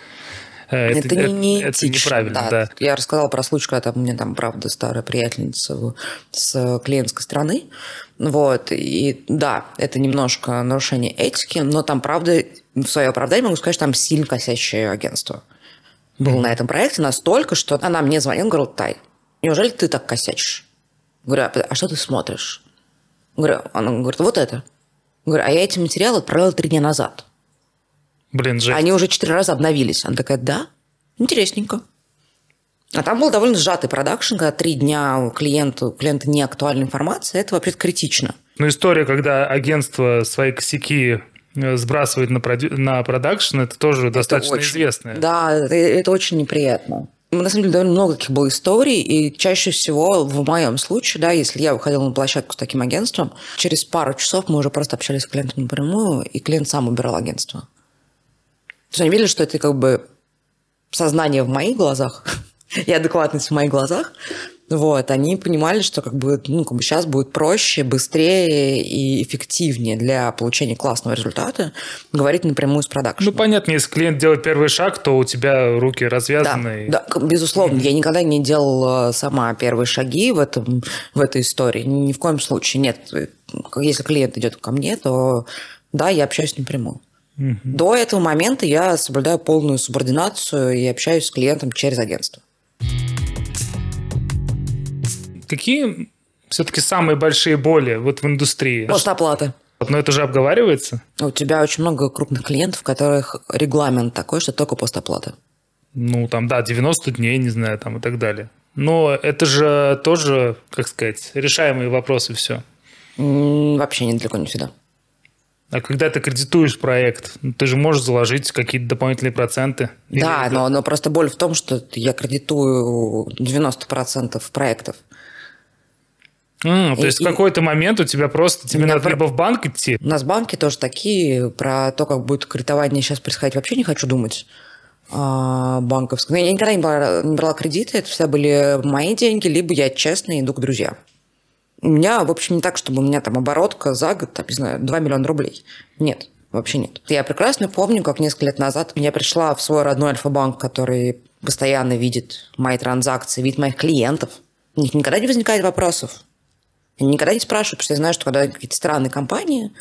это, это, не, не это, это неправильно, да. да. Я рассказала про случай, когда там, у меня там, правда, старая приятельница с клиентской стороны. Вот, и да, это немножко нарушение этики, но там, правда, в свое оправдание могу сказать, что там сильно косящее агентство было mm-hmm. на этом проекте настолько, что она мне звонила, говорила, Тай, неужели ты так косячишь? Говорю, а, а что ты смотришь? Говорю, она говорит, вот это. Говорю, а я эти материалы отправила три дня назад. Блин, жесть. Они уже четыре раза обновились. Она такая, да, интересненько. А там был довольно сжатый продакшн, когда три дня у клиента, не актуальная информация, это вообще критично. Ну, история, когда агентство свои косяки э, сбрасывает на, проду... на продакшн, это тоже это достаточно очень, известная. Да, это, это очень неприятно. На самом деле довольно много таких было историй, и чаще всего в моем случае, да, если я выходила на площадку с таким агентством, через пару часов мы уже просто общались с клиентом напрямую, и клиент сам убирал агентство. То есть они видели, что это как бы сознание в моих глазах и адекватность в моих глазах. Вот, они понимали, что как бы, ну, как бы сейчас будет проще, быстрее и эффективнее для получения классного результата говорить напрямую с продакшеном. Ну, понятно, если клиент делает первый шаг, то у тебя руки развязаны. Да, да безусловно. Я никогда не делала сама первые шаги в, этом, в этой истории. Ни в коем случае. Нет, если клиент идет ко мне, то да, я общаюсь напрямую. Угу. До этого момента я соблюдаю полную субординацию и общаюсь с клиентом через агентство. Какие все-таки самые большие боли вот в индустрии? Постоплаты. Но это же обговаривается? У тебя очень много крупных клиентов, у которых регламент такой, что только постоплата. Ну, там, да, 90 дней, не знаю, там и так далее. Но это же тоже, как сказать, решаемые вопросы все. Вообще недалеко не всегда. А когда ты кредитуешь проект, ты же можешь заложить какие-то дополнительные проценты. Да, Или... но, но просто боль в том, что я кредитую 90% проектов. Mm, то и, есть в какой-то момент у тебя просто тебе надо про... либо в банк идти. У нас банки тоже такие. Про то, как будет кредитование сейчас происходить, вообще не хочу думать. А, банковское. Я никогда не брала, не брала кредиты, это всегда были мои деньги, либо я честно иду к друзьям. У меня, в общем, не так, чтобы у меня там оборотка за год, там, не знаю, 2 миллиона рублей. Нет, вообще нет. Я прекрасно помню, как несколько лет назад я пришла в свой родной Альфа-банк, который постоянно видит мои транзакции, видит моих клиентов. У них никогда не возникает вопросов. Они никогда не спрашивают, потому что я знаю, что когда какие-то странные компании,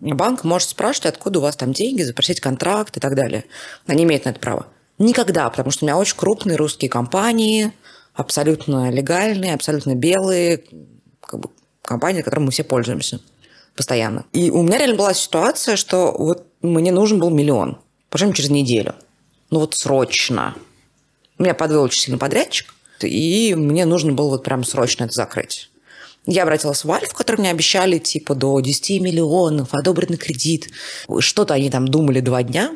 банк может спрашивать, откуда у вас там деньги, запросить контракт и так далее. Они имеют на это право. Никогда, потому что у меня очень крупные русские компании, абсолютно легальные, абсолютно белые, как бы, компании, которыми мы все пользуемся постоянно. И у меня реально была ситуация, что вот мне нужен был миллион, причем через неделю. Ну вот срочно. Меня подвел очень сильно подрядчик, и мне нужно было вот прям срочно это закрыть. Я обратилась в Альф, которые мне обещали типа до 10 миллионов, одобренный кредит. Что-то они там думали два дня.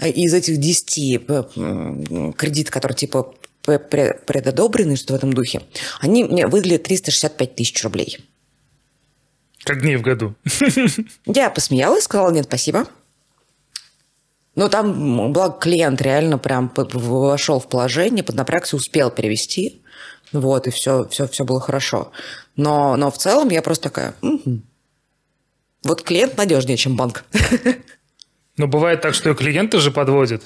Из этих 10 э, кредитов, которые типа предодобрены, что в этом духе, они мне выдали 365 тысяч рублей. Как дней в году. Я посмеялась, сказала, нет, спасибо. Но там, благо, клиент реально прям вошел в положение, поднапрягся, успел перевести. Вот, и все, все, все было хорошо. Но, но в целом я просто такая, угу. вот клиент надежнее, чем банк. Но бывает так, что и клиенты же подводят.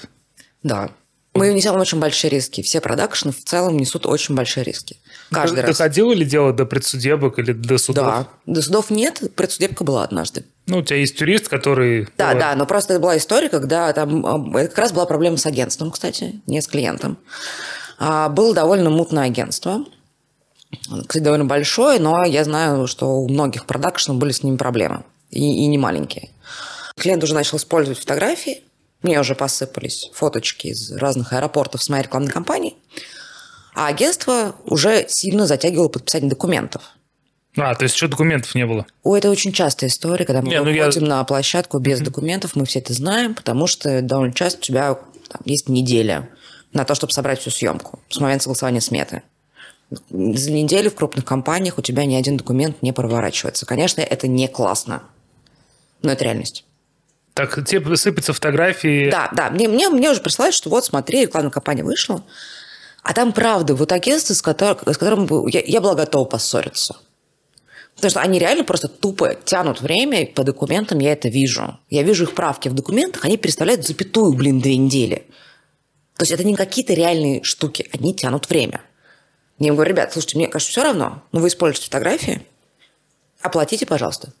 Да. Мы несем очень большие риски. Все продакшны в целом несут очень большие риски. Каждый раз. Доходило ли дело до предсудебок или до судов? Да. До судов нет, предсудебка была однажды. Ну, у тебя есть юрист, который... Да, бывает... да, но просто была история, когда там... Это как раз была проблема с агентством, кстати, не с клиентом. А, было довольно мутное агентство. Кстати, довольно большое, но я знаю, что у многих продакшенов были с ним проблемы. И, и не маленькие. Клиент уже начал использовать фотографии, мне уже посыпались фоточки из разных аэропортов с моей рекламной кампанией. А агентство уже сильно затягивало подписание документов. А, то есть еще документов не было? О, это очень частая история, когда мы не, выходим ну я... на площадку без документов, мы все это знаем, потому что довольно часто у тебя там, есть неделя на то, чтобы собрать всю съемку с момента согласования сметы. За неделю в крупных компаниях у тебя ни один документ не проворачивается. Конечно, это не классно, но это реальность. Так, тебе сыпятся фотографии. Да, да. Мне, мне, мне уже присылают, что вот, смотри, рекламная кампания вышла. А там правда, вот агентство, с, которым, с которым я, я была готова поссориться. Потому что они реально просто тупо тянут время, по документам я это вижу. Я вижу их правки в документах, они переставляют запятую, блин, две недели. То есть это не какие-то реальные штуки, они тянут время. Я им говорю, ребят, слушайте, мне кажется, все равно, но вы используете фотографии, оплатите, пожалуйста.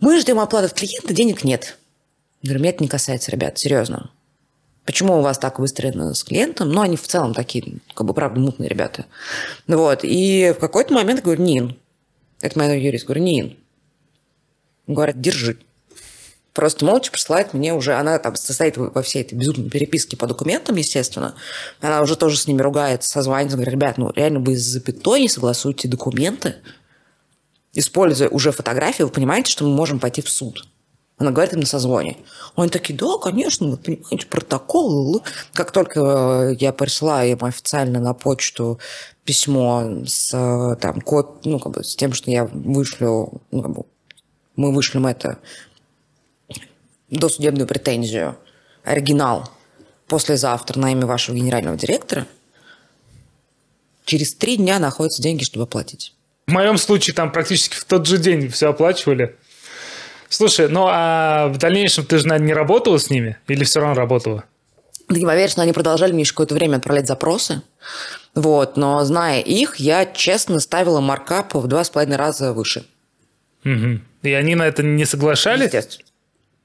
Мы ждем оплаты от клиента, денег нет. Говорю, меня это не касается, ребят, серьезно. Почему у вас так выстроено с клиентом? Ну, они в целом такие, как бы, правда, мутные ребята. Вот. И в какой-то момент говорю, Нин, это мой юрист, говорю, Нин. Говорят, держи. Просто молча присылает мне уже, она там состоит во всей этой безумной переписке по документам, естественно. Она уже тоже с ними ругается, созванивается, говорит, ребят, ну реально вы с запятой не согласуете документы, используя уже фотографии, вы понимаете, что мы можем пойти в суд. Она говорит им на созвоне. Они такие, да, конечно, вы понимаете, протокол. Как только я присылаю им официально на почту письмо с, там, код, ну, как бы, с тем, что я вышлю, ну, как бы, мы вышлем это досудебную претензию, оригинал, послезавтра на имя вашего генерального директора, через три дня находятся деньги, чтобы оплатить. В моем случае там практически в тот же день все оплачивали. Слушай, ну а в дальнейшем ты же, наверное, не работала с ними? Или все равно работала? Ты не поверишь, но они продолжали мне еще какое-то время отправлять запросы. Вот, но зная их, я честно ставила маркап в два с половиной раза выше. Угу. И они на это не соглашались? Естественно.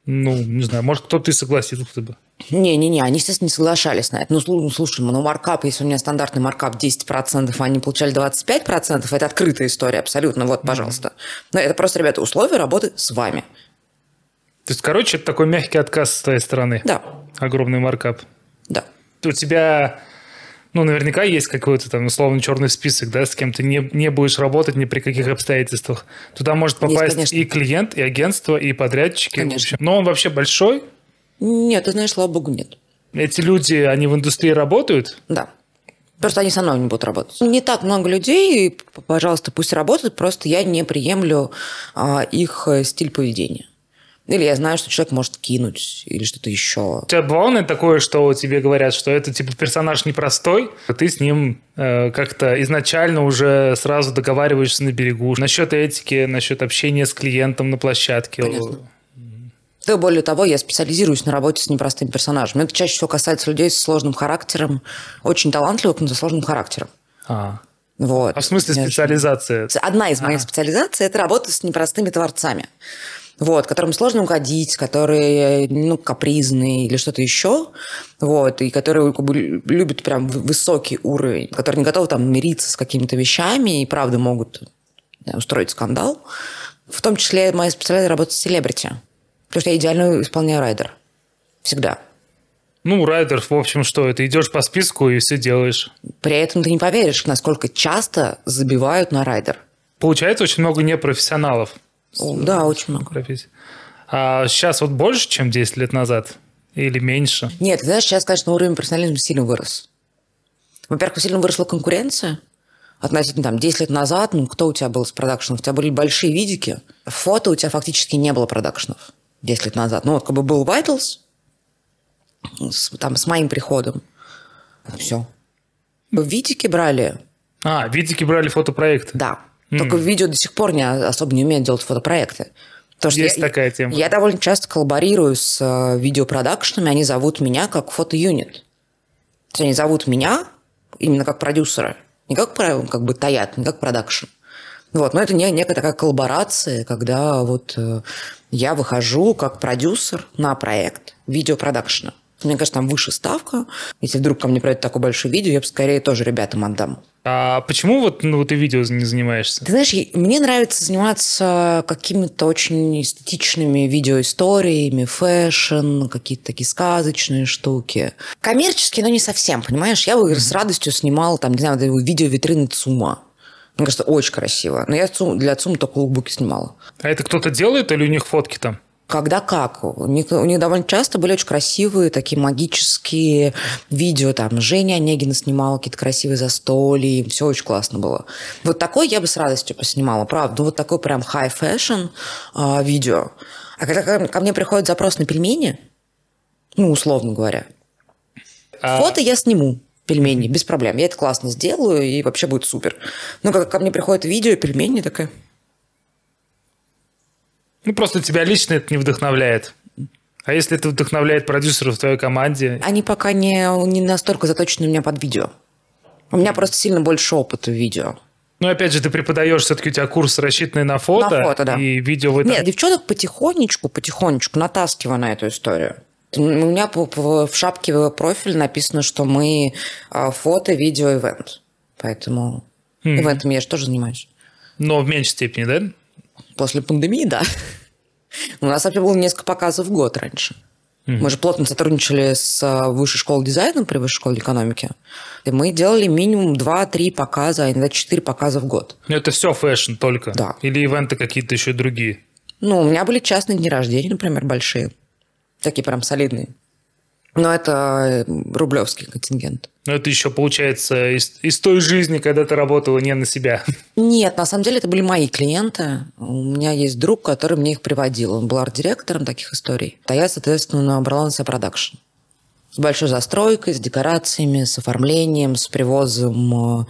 Ну, не знаю, может, кто-то и согласился бы. Не-не-не, они, естественно, не соглашались на это. Ну, ну, слушай, ну, маркап, если у меня стандартный маркап 10%, а они получали 25%, это открытая история абсолютно, вот, пожалуйста. Но это просто, ребята, условия работы с вами. То есть, короче, это такой мягкий отказ с твоей стороны. Да, Огромный маркап. да. У тебя, ну, наверняка есть какой-то там условно черный список, да, с кем ты не, не будешь работать ни при каких обстоятельствах. Туда может попасть конечно. и клиент, и агентство, и подрядчики. в Конечно. общем. Но он вообще большой. Нет, ты знаешь, слава богу, нет. Эти люди, они в индустрии работают. Да. Просто они со мной не будут работать. Не так много людей, п- пожалуйста, пусть работают, просто я не приемлю а, их э, стиль поведения. Или я знаю, что человек может кинуть, или что-то еще. У тебя бывало такое, что тебе говорят, что это типа персонаж непростой, а ты с ним э, как-то изначально уже сразу договариваешься на берегу. Насчет этики, насчет общения с клиентом на площадке. Конечно. Да, более того, я специализируюсь на работе с непростыми персонажами. Это чаще всего касается людей с сложным характером, очень талантливых, но со сложным характером. А. Вот. а в смысле специализация? Одна из моих А. специализаций – это работа с непростыми творцами. Вот, которым сложно угодить, которые ну, капризные или что-то еще, вот, и которые как бы, любят прям высокий уровень, которые не готовы там мириться с какими-то вещами и правда могут знаю, устроить скандал. В том числе моя специальность работа с селебрити, потому что я идеально исполняю райдер. Всегда. Ну, райдер, в общем, что? Ты идешь по списку и все делаешь. При этом ты не поверишь, насколько часто забивают на райдер. Получается очень много непрофессионалов. О, Да, очень много. профессий. А сейчас вот больше, чем 10 лет назад? Или меньше? Нет, знаешь, сейчас, конечно, уровень профессионализма сильно вырос. Во-первых, сильно выросла конкуренция. Относительно там 10 лет назад, ну, кто у тебя был с продакшеном? У тебя были большие видики. Фото у тебя фактически не было продакшенов 10 лет назад. Ну, вот как бы был Vitals, с, там, с моим приходом. Все. Видики брали, А, видики брали фотопроекты. да. Только видео до сих пор не особо не умеют делать фотопроекты. Потому что Есть я- такая тема. Я довольно часто коллаборирую с э, видеопродакшенами, они зовут меня как фотоюнит. То есть они зовут меня именно как продюсера, не как, как бы таят, не как продакшн. Вот, но это не, некая такая коллаборация, когда вот э, я выхожу как продюсер на проект видеопродакшена. Мне кажется, там выше ставка. Если вдруг ко мне придет такое большое видео, я бы скорее тоже ребятам отдам. А почему вот ну, ты видео не занимаешься? Ты знаешь, мне нравится заниматься какими-то очень эстетичными видеоисториями, фэшн, какие-то такие сказочные штуки. Коммерческие, но не совсем, понимаешь? Я бы с радостью снимала, там, не знаю, видео витрины ЦУМа. Мне кажется, очень красиво. Но я ЦУМ- для ЦУМа только лукбуки снимала. А это кто-то делает или у них фотки там? Когда как. У них, у них довольно часто были очень красивые такие магические видео. Там Женя Онегина снимала какие-то красивые застолья. Все очень классно было. Вот такой я бы с радостью поснимала, правда. Ну, вот такой прям high fashion а, видео. А когда ко- ко мне приходит запрос на пельмени, ну, условно говоря, А- фото я сниму пельмени, без проблем. Я это классно сделаю, и вообще будет супер. Но когда ко мне приходит видео пельмени, такая... Ну, просто тебя лично это не вдохновляет. А если это вдохновляет продюсеров в твоей команде? они пока не, не настолько заточены у меня под видео. У меня просто сильно больше опыта в видео. Ну, опять же, ты преподаешь, все-таки у тебя курс рассчитанный на фото. На фото, да. И видео в этом... Нет, девчонок потихонечку, потихонечку натаскиваю на эту историю. У меня в шапке профиля написано, что мы а, фото, видео, ивент. Поэтому Мгм. ивентами я же тоже занимаюсь. Но в меньшей степени, да? После пандемии, да. У нас вообще было несколько показов в год раньше. Мы же плотно сотрудничали с а, Высшей школой дизайна при Высшей школе экономики. И мы делали минимум 2-3 показа, а иногда 4 показа в год. Ну, это все фэшн только? Да. Или ивенты какие-то еще другие? Ну, у меня были частные дни рождения, например, большие. Такие прям солидные. Но это э, рублевский контингент. Но это еще, получается, из, из той жизни, когда ты работала не на себя. Нет, на самом деле это были мои клиенты. У меня есть друг, который мне их приводил. Он был арт-директором таких историй. А я, соответственно, брала на себя продакшн. С большой застройкой, с декорациями, с оформлением, с привозом э,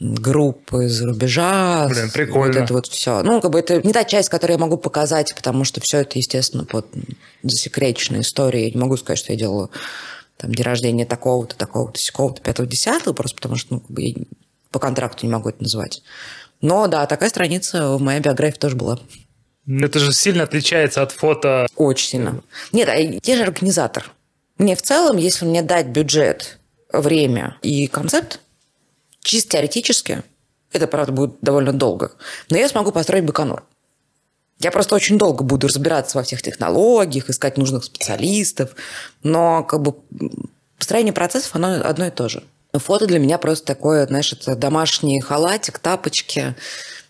группы из рубежа. Блин, прикольно. Вот это вот все. Ну, как бы это не та часть, которую я могу показать, потому что все это, естественно, под засекреченной историей. Я не могу сказать, что я делала там день рождения такого-то, такого-то, сякого-то, пятого, десятого, просто потому что ну, как бы я по контракту не могу это называть. Но да, такая страница в моей биографии тоже была. Это же сильно отличается от фото. Очень сильно. Нет, а я же организатор. Мне в целом, если мне дать бюджет, время и концепт, чисто теоретически, это, правда, будет довольно долго, но я смогу построить Байконур. Я просто очень долго буду разбираться во всех технологиях, искать нужных специалистов, но как бы построение процессов, оно одно и то же. Фото для меня просто такое, знаешь, это домашний халатик, тапочки,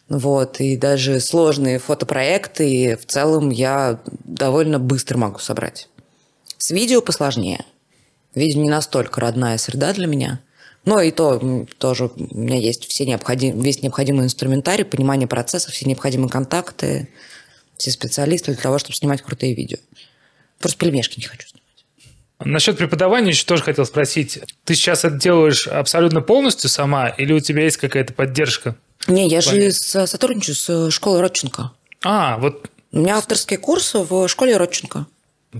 вот, и даже сложные фотопроекты в целом я довольно быстро могу собрать. С видео посложнее. Видео не настолько родная среда для меня. Но и то тоже у меня есть все необходим, весь необходимый инструментарий, понимание процесса, все необходимые контакты, все специалисты для того, чтобы снимать крутые видео. Просто пельмешки не хочу снимать. Насчет преподавания еще тоже хотел спросить. Ты сейчас это делаешь абсолютно полностью сама или у тебя есть какая-то поддержка? Не, я же сотрудничаю с школой Родченко. А, вот. У меня авторский курс в школе Родченко.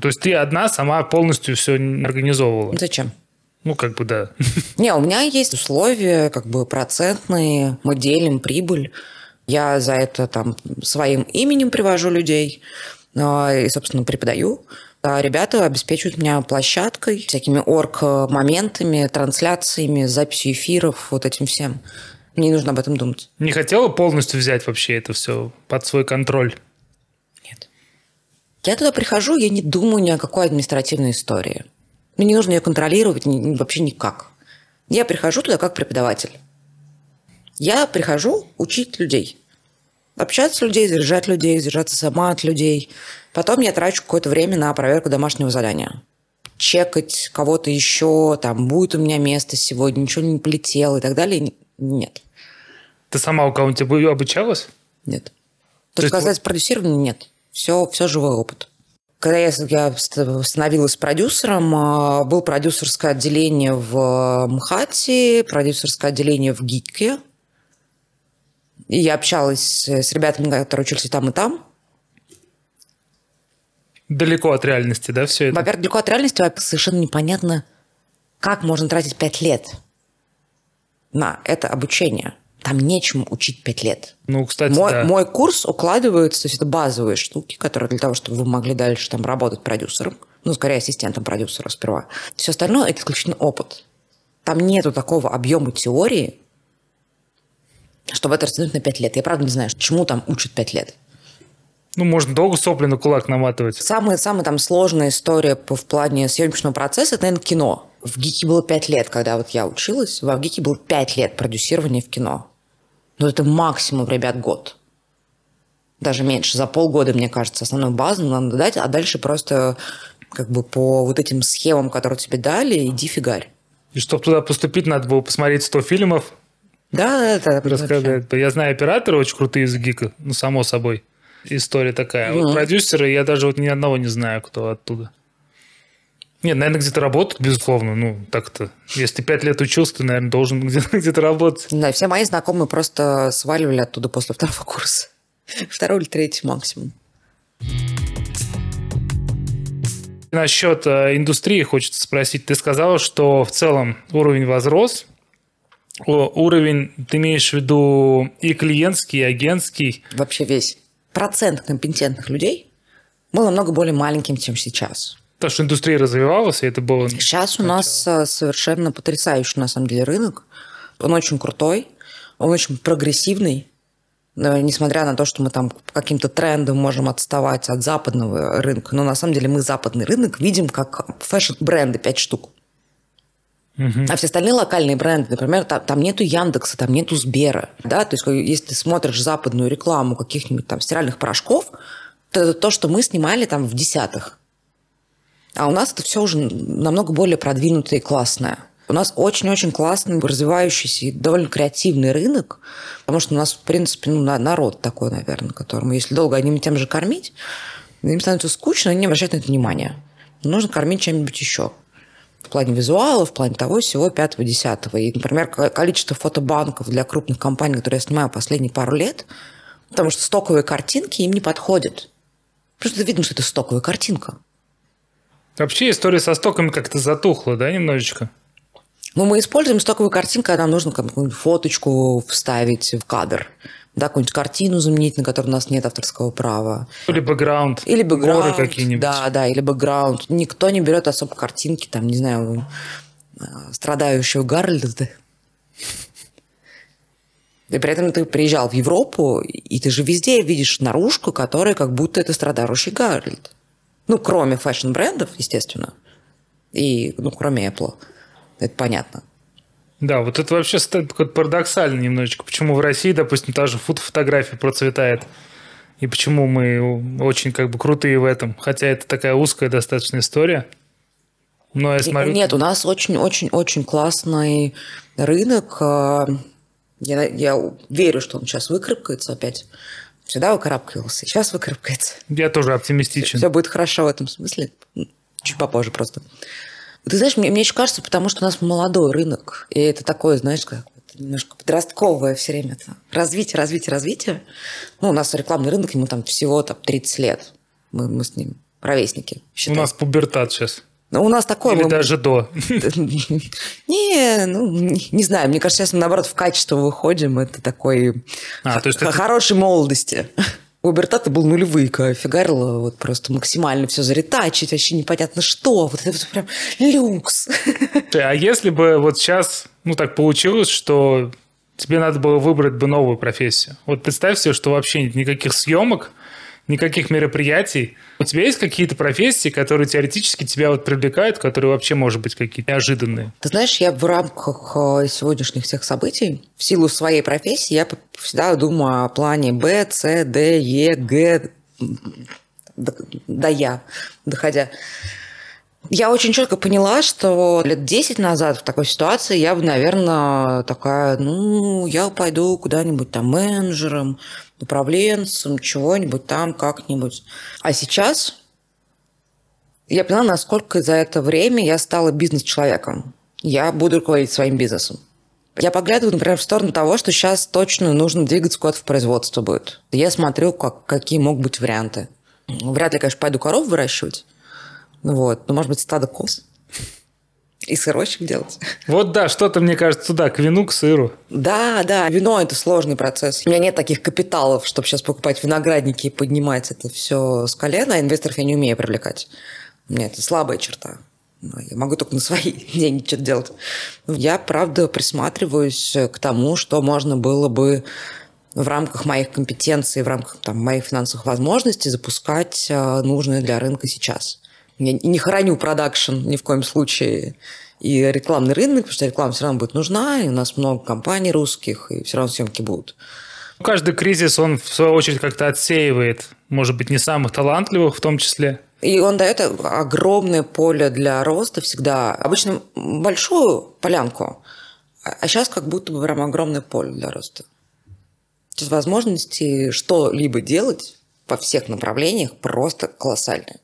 То есть ты одна сама полностью все организовывала? Зачем? Ну, как бы да. Не, у меня есть условия, как бы процентные, мы делим прибыль. Я за это там своим именем привожу людей а, и, собственно, преподаю. А ребята обеспечивают меня площадкой, всякими орг-моментами, трансляциями, записью эфиров, вот этим всем. Мне не нужно об этом думать. Не хотела полностью взять вообще это все под свой контроль? Нет. Я туда прихожу, я не думаю ни о какой административной истории. Мне не нужно ее контролировать вообще никак. Я прихожу туда как преподаватель. Я прихожу учить людей. Общаться с людей, заряжать людей, заряжаться сама от людей. Потом я трачу какое-то время на проверку домашнего задания. Чекать кого-то еще, там, будет у меня место сегодня, ничего не полетело и так далее. Нет. Ты сама у кого-нибудь обучалась? Нет. То, То сказать, вот... продюсирование нет. Все, все живой опыт. Когда я, я становилась продюсером, а, был продюсерское отделение в МХАТе, продюсерское отделение в ГИКе. И я общалась с ребятами, которые учились и там, и там. Далеко от реальности, да, все это? Во-первых, далеко от реальности, во-первых, совершенно непонятно, как можно тратить пять лет на это обучение. Там нечему учить пять лет. Ну, кстати, мой, да. мой курс укладывается, то есть это базовые штуки, которые для того, чтобы вы могли дальше там работать продюсером, ну, скорее ассистентом продюсера сперва. Все остальное – это исключительно опыт. Там нету такого объема теории, чтобы это растянуть на пять лет. Я правда не знаю, чему там учат пять лет. Ну, можно долго сопли на кулак наматывать. Самая, самая там сложная история по, в плане съемочного процесса – это, наверное, кино. В ГИКе было пять лет, когда вот я училась. В ГИКе было пять лет продюсирования в кино. Но это максимум, ребят, год. Даже меньше. За полгода, мне кажется, основную базу надо дать, а дальше просто как бы по вот этим схемам, которые тебе дали, иди фигарь. И чтобы туда поступить, надо было посмотреть 100 фильмов. Да, это рассказать. Я знаю операторы очень крутые из ГИКа, ну, само собой. История такая. Mm-hmm. Вот продюсеры, я даже вот ни одного не знаю, кто оттуда. Нет, наверное, где-то работают, безусловно. Ну, так-то. Если ты пять лет учился, ты, наверное, должен где-то, где-то работать. Да, все мои знакомые просто сваливали оттуда после второго курса. Второй или третий максимум. Насчет э, индустрии хочется спросить. Ты сказала, что в целом уровень возрос. О, уровень, ты имеешь в виду и клиентский, и агентский? Вообще весь. Процент компетентных людей был намного более маленьким, чем сейчас. Потому что индустрия развивалась, и это было... Сейчас у нас э, совершенно потрясающий, на самом деле, рынок. Он очень крутой, он очень прогрессивный. Несмотря на то, что мы там каким-то трендом можем отставать от западного рынка, но на самом деле мы западный рынок видим как фэшн-бренды 5 штук. А все остальные локальные бренды, например, там, там нету Яндекса, там нету Сбера, да, то есть если ты смотришь западную рекламу каких-нибудь там стиральных порошков, то это то, что мы снимали там в десятых. А у нас это все уже намного более продвинутое и классное. У нас очень-очень классный, развивающийся и довольно креативный рынок, потому что у нас, в принципе, ну, народ такой, наверное, которому, если долго одним и тем же кормить, им становится скучно, они не обращают на это внимания. Нужно кормить чем-нибудь еще. В плане визуала, в плане того всего пятого, десятого. И, например, количество фотобанков для крупных компаний, которые я снимаю последние пару лет, потому что стоковые картинки им не подходят. Просто видно, что это стоковая картинка. Вообще история со стоками как-то затухла, да, немножечко? Ну, мы используем стоковую картинку, когда нам нужно какую-нибудь фоточку вставить в кадр. да, какую-нибудь картину заменить, на которую у нас нет авторского права. Или бэкграунд. Или бэкграунд. Горы какие-нибудь. Да, да, или бэкграунд. Никто не берет особо картинки, там, не знаю, э, страдающего Гарольда. И при этом ты приезжал в Европу, и ты же везде видишь наружку, которая как будто это страдающий Гарольд. Ну, кроме фэшн-брендов, естественно. И, ну, кроме Apple. Это понятно. Да, вот это вообще парадоксально немножечко. Почему в России, допустим, та же фотография процветает, и почему мы очень как бы крутые в этом, хотя это такая узкая достаточно история. Но я смотрю... Нет, у нас очень-очень-очень классный рынок. А, я, я верю, что он сейчас выкарабкается опять. Всегда выкарабкивался, сейчас выкарабкается. Я тоже оптимистичен. Все будет хорошо в этом смысле. Чуть попозже просто. Ты знаешь, мне, мне еще кажется, потому что у нас молодой рынок, и это такое, знаешь, как немножко подростковое все время. Это развитие, развитие, развитие. Ну, у нас рекламный рынок, ему там всего там, 30 лет. Мы, мы с ним ровесники. Считаем. У нас пубертат сейчас. Ну, у нас такое... Или мы... даже до. Не, ну, не знаю. Мне кажется, сейчас мы, наоборот, в качество выходим. Это такой а, то есть хорошей молодости. У Бертата был нулевый, фигарило вот просто максимально все заретачить, вообще непонятно что. Вот это вот прям люкс. А если бы вот сейчас, ну так получилось, что тебе надо было выбрать бы новую профессию. Вот представь себе, что вообще нет никаких съемок, никаких мероприятий. У тебя есть какие-то профессии, которые теоретически тебя вот привлекают, которые вообще, может быть, какие-то неожиданные? Ты знаешь, я в рамках э, сегодняшних всех событий, в силу своей профессии, я всегда думаю о плане Б, С, Д, Е, Г, до Я, доходя. Я очень четко поняла, что лет 10 назад в такой ситуации я бы, наверное, такая, ну, я пойду куда-нибудь там менеджером, управленцем, чего-нибудь там, как-нибудь. А сейчас я поняла, насколько за это время я стала бизнес-человеком. Я буду руководить своим бизнесом. Я поглядываю, например, в сторону того, что сейчас точно нужно двигаться куда-то в производство будет. Я смотрю, как, какие могут быть варианты. Вряд ли, конечно, пойду коров выращивать. Вот. Но, может быть, стадо коз. И сырочек делать. Вот да, что-то, мне кажется, туда, к вину, к сыру. Да, да, вино – это сложный процесс. У меня нет таких капиталов, чтобы сейчас покупать виноградники и поднимать это все с колена, а инвесторов я не умею привлекать. У меня это слабая черта. Я могу только на свои деньги что-то делать. Я, правда, присматриваюсь к тому, что можно было бы в рамках моих компетенций, в рамках там, моих финансовых возможностей запускать э, нужное для рынка сейчас. Я не храню продакшн ни в коем случае и рекламный рынок, потому что реклама все равно будет нужна, и у нас много компаний русских, и все равно съемки будут. Каждый кризис, он в свою очередь как-то отсеивает, может быть, не самых талантливых в том числе. И он дает огромное поле для роста всегда. Обычно большую полянку, а сейчас как будто бы прям огромное поле для роста. Сейчас возможности что-либо делать во всех направлениях просто колоссальные.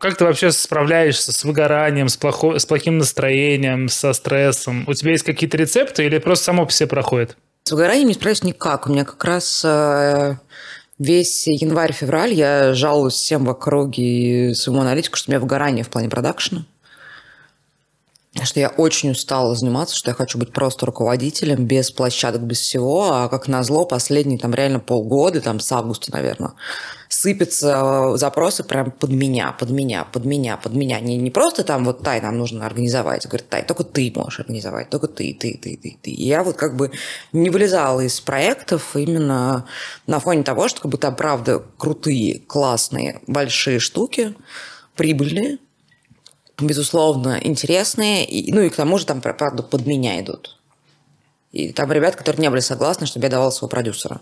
Как ты вообще справляешься с выгоранием, с, плохо, с плохим настроением, со стрессом? У тебя есть какие-то рецепты или просто само по себе проходит? С выгоранием не справляюсь никак. У меня как раз э, весь январь-февраль я жалуюсь всем в округе своему аналитику, что у меня выгорание в плане продакшена что я очень устала заниматься, что я хочу быть просто руководителем, без площадок, без всего, а как назло последние там реально полгода, там с августа, наверное, сыпятся запросы прям под меня, под меня, под меня, под меня. Не, не просто там вот Тай, нам нужно организовать. Говорит, Тай, только ты можешь организовать, только ты, ты, ты, ты, ты. И я вот как бы не вылезала из проектов именно на фоне того, что как бы там правда крутые, классные, большие штуки, прибыльные, безусловно, интересные. И, ну и к тому же там, правда, под меня идут. И там ребят, которые не были согласны, чтобы я давала своего продюсера.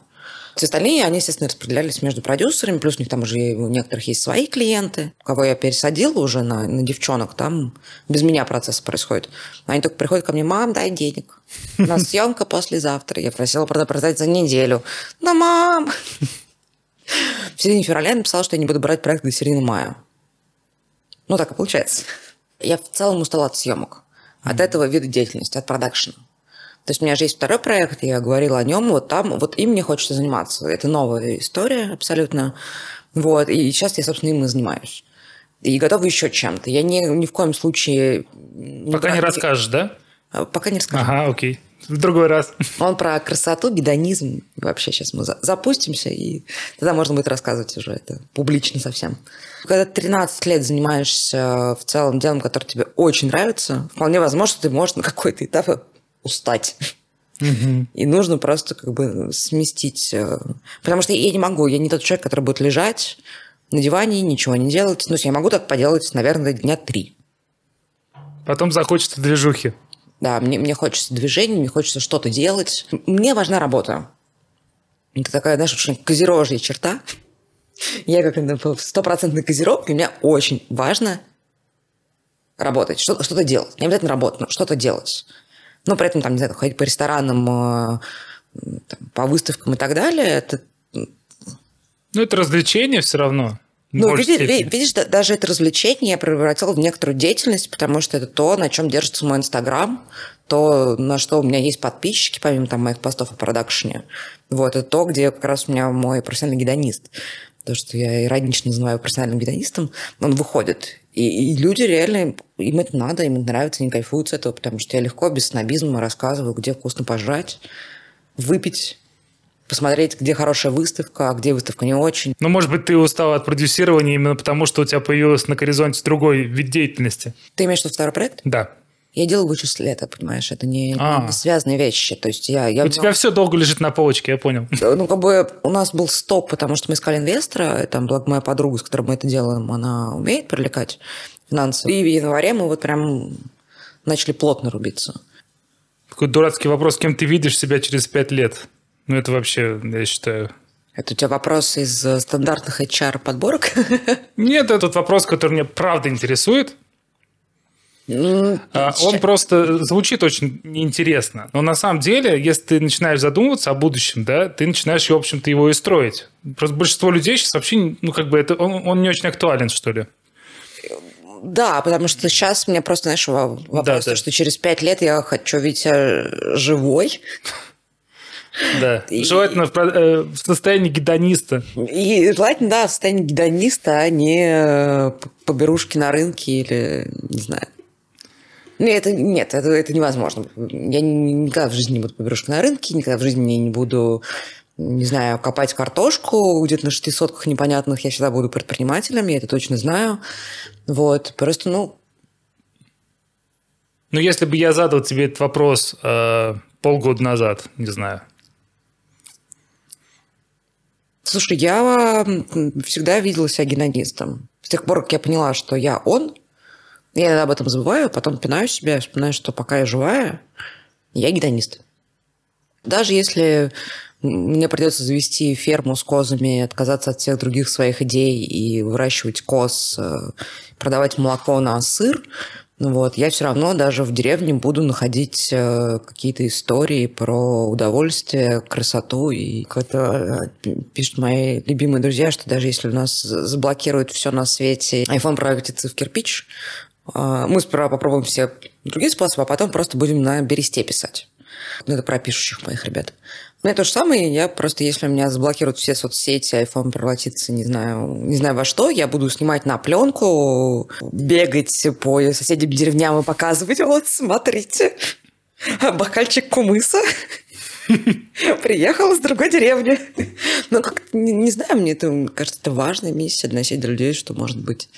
Все остальные, они, естественно, распределялись между продюсерами, плюс у них там уже у некоторых есть свои клиенты. Кого я пересадила уже на, на девчонок, там без меня процесс происходит. Они только приходят ко мне, мам, дай денег. У нас съемка послезавтра. Я просила продать за неделю. Да, мам! В середине февраля я написала, что я не буду брать проект до середины мая. Ну, так и получается. Я в целом устала от съемок, mm-hmm. от этого вида деятельности, от продакшена. То есть у меня же есть второй проект, я говорила о нем, вот там, вот им мне хочется заниматься. Это новая история абсолютно. Вот, и сейчас я, собственно, им и занимаюсь. И готова еще чем-то. Я ни, ни в коем случае... Пока не, не расскажешь, да? А, пока не расскажу. Ага, окей. В другой раз. Он про красоту, гедонизм. Вообще сейчас мы запустимся, и тогда можно будет рассказывать уже это публично совсем. Когда 13 лет занимаешься в целом делом, которое тебе очень нравится, вполне возможно, что ты можешь на какой-то этап устать. И нужно просто как бы сместить. Э, потому что я не могу, я не тот человек, который будет лежать на диване, ничего не делать. Ну, я могу так поделать, наверное, дня три. Потом захочется движухи. Да, мне, мне хочется движения, мне хочется что-то делать. Мне важна работа. Это такая, знаешь, очень козерожья черта. Я как стопроцентный козерог, и мне очень важно работать, что-то, что делать. Не обязательно работать, но что-то делать. Но при этом, там, не знаю, ходить по ресторанам, э, там, по выставкам и так далее, это... Ну, это развлечение все равно. Ну, видишь, видишь, даже это развлечение я превратила в некоторую деятельность, потому что это то, на чем держится мой Инстаграм, то, на что у меня есть подписчики, помимо там моих постов о продакшене. Вот, это то, где как раз у меня мой профессиональный гедонист. То, что я иронично называю профессиональным гедонистом, он выходит. И, и люди реально, им это надо, им это нравится, они кайфуют с этого, потому что я легко, без снобизма рассказываю, где вкусно пожрать, выпить, посмотреть, где хорошая выставка, а где выставка не очень. Ну, может быть, ты устал от продюсирования именно потому, что у тебя появился на горизонте другой вид деятельности. Ты имеешь в виду второй проект? Да. Я делаю вычисль лета, понимаешь, это не, а. не связанные вещи. То есть я, я у тебя все долго лежит на полочке, я понял. Ну, как бы у нас был стоп, потому что мы искали инвестора, там, благо моя подруга, с которой мы это делаем, она умеет привлекать финансы. И в январе мы вот прям начали плотно рубиться. Такой дурацкий вопрос, кем ты видишь себя через пять лет? Ну, это вообще, я считаю... Это у тебя вопрос из э, стандартных HR-подборок? Нет, это тот вопрос, который меня правда интересует. Ну, а, Он просто звучит очень неинтересно. Но на самом деле, если ты начинаешь задумываться о будущем, да, ты начинаешь, в общем-то, его и строить. Просто большинство людей сейчас вообще, ну, как бы, это, он, он не очень актуален, что ли. Да, потому что сейчас мне просто, знаешь, вопрос, да, да. что через пять лет я хочу видеть себя живой. Да, и, желательно в, э, в состоянии гедониста. И желательно, да, в состоянии гедониста, а не э, поберушки на рынке или, не знаю. Ну, это, нет, это, это невозможно. Я никогда в жизни не буду поберушкой на рынке, никогда в жизни не буду не знаю, копать картошку где-то на шести сотках непонятных, я всегда буду предпринимателем, я это точно знаю. Вот, просто, ну... Ну, если бы я задал тебе этот вопрос э, полгода назад, не знаю, Слушай, я всегда видела себя генонистом. С тех пор, как я поняла, что я он, я об этом забываю, потом пинаю себя, вспоминаю, что пока я живая, я гедонист. Даже если мне придется завести ферму с козами, отказаться от всех других своих идей и выращивать коз, э, продавать молоко на сыр, вот, я все равно даже в деревне буду находить э, какие-то истории про удовольствие, красоту. И как-то э, пишут мои любимые друзья, что даже если у нас заблокируют все на свете, iPhone превратится в кирпич, э, мы сперва попробуем все другие способы, а потом просто будем на бересте писать. Ну, это про пишущих моих ребят. Ну, это то же самое, я просто, если у меня заблокируют все соцсети, iPhone превратится, не знаю, не знаю во что, я буду снимать на пленку, бегать по соседям деревням и показывать, вот, смотрите, бокальчик кумыса приехал из другой деревни. Ну, как, не, не знаю, мне это, кажется, это важная миссия доносить до людей, что может быть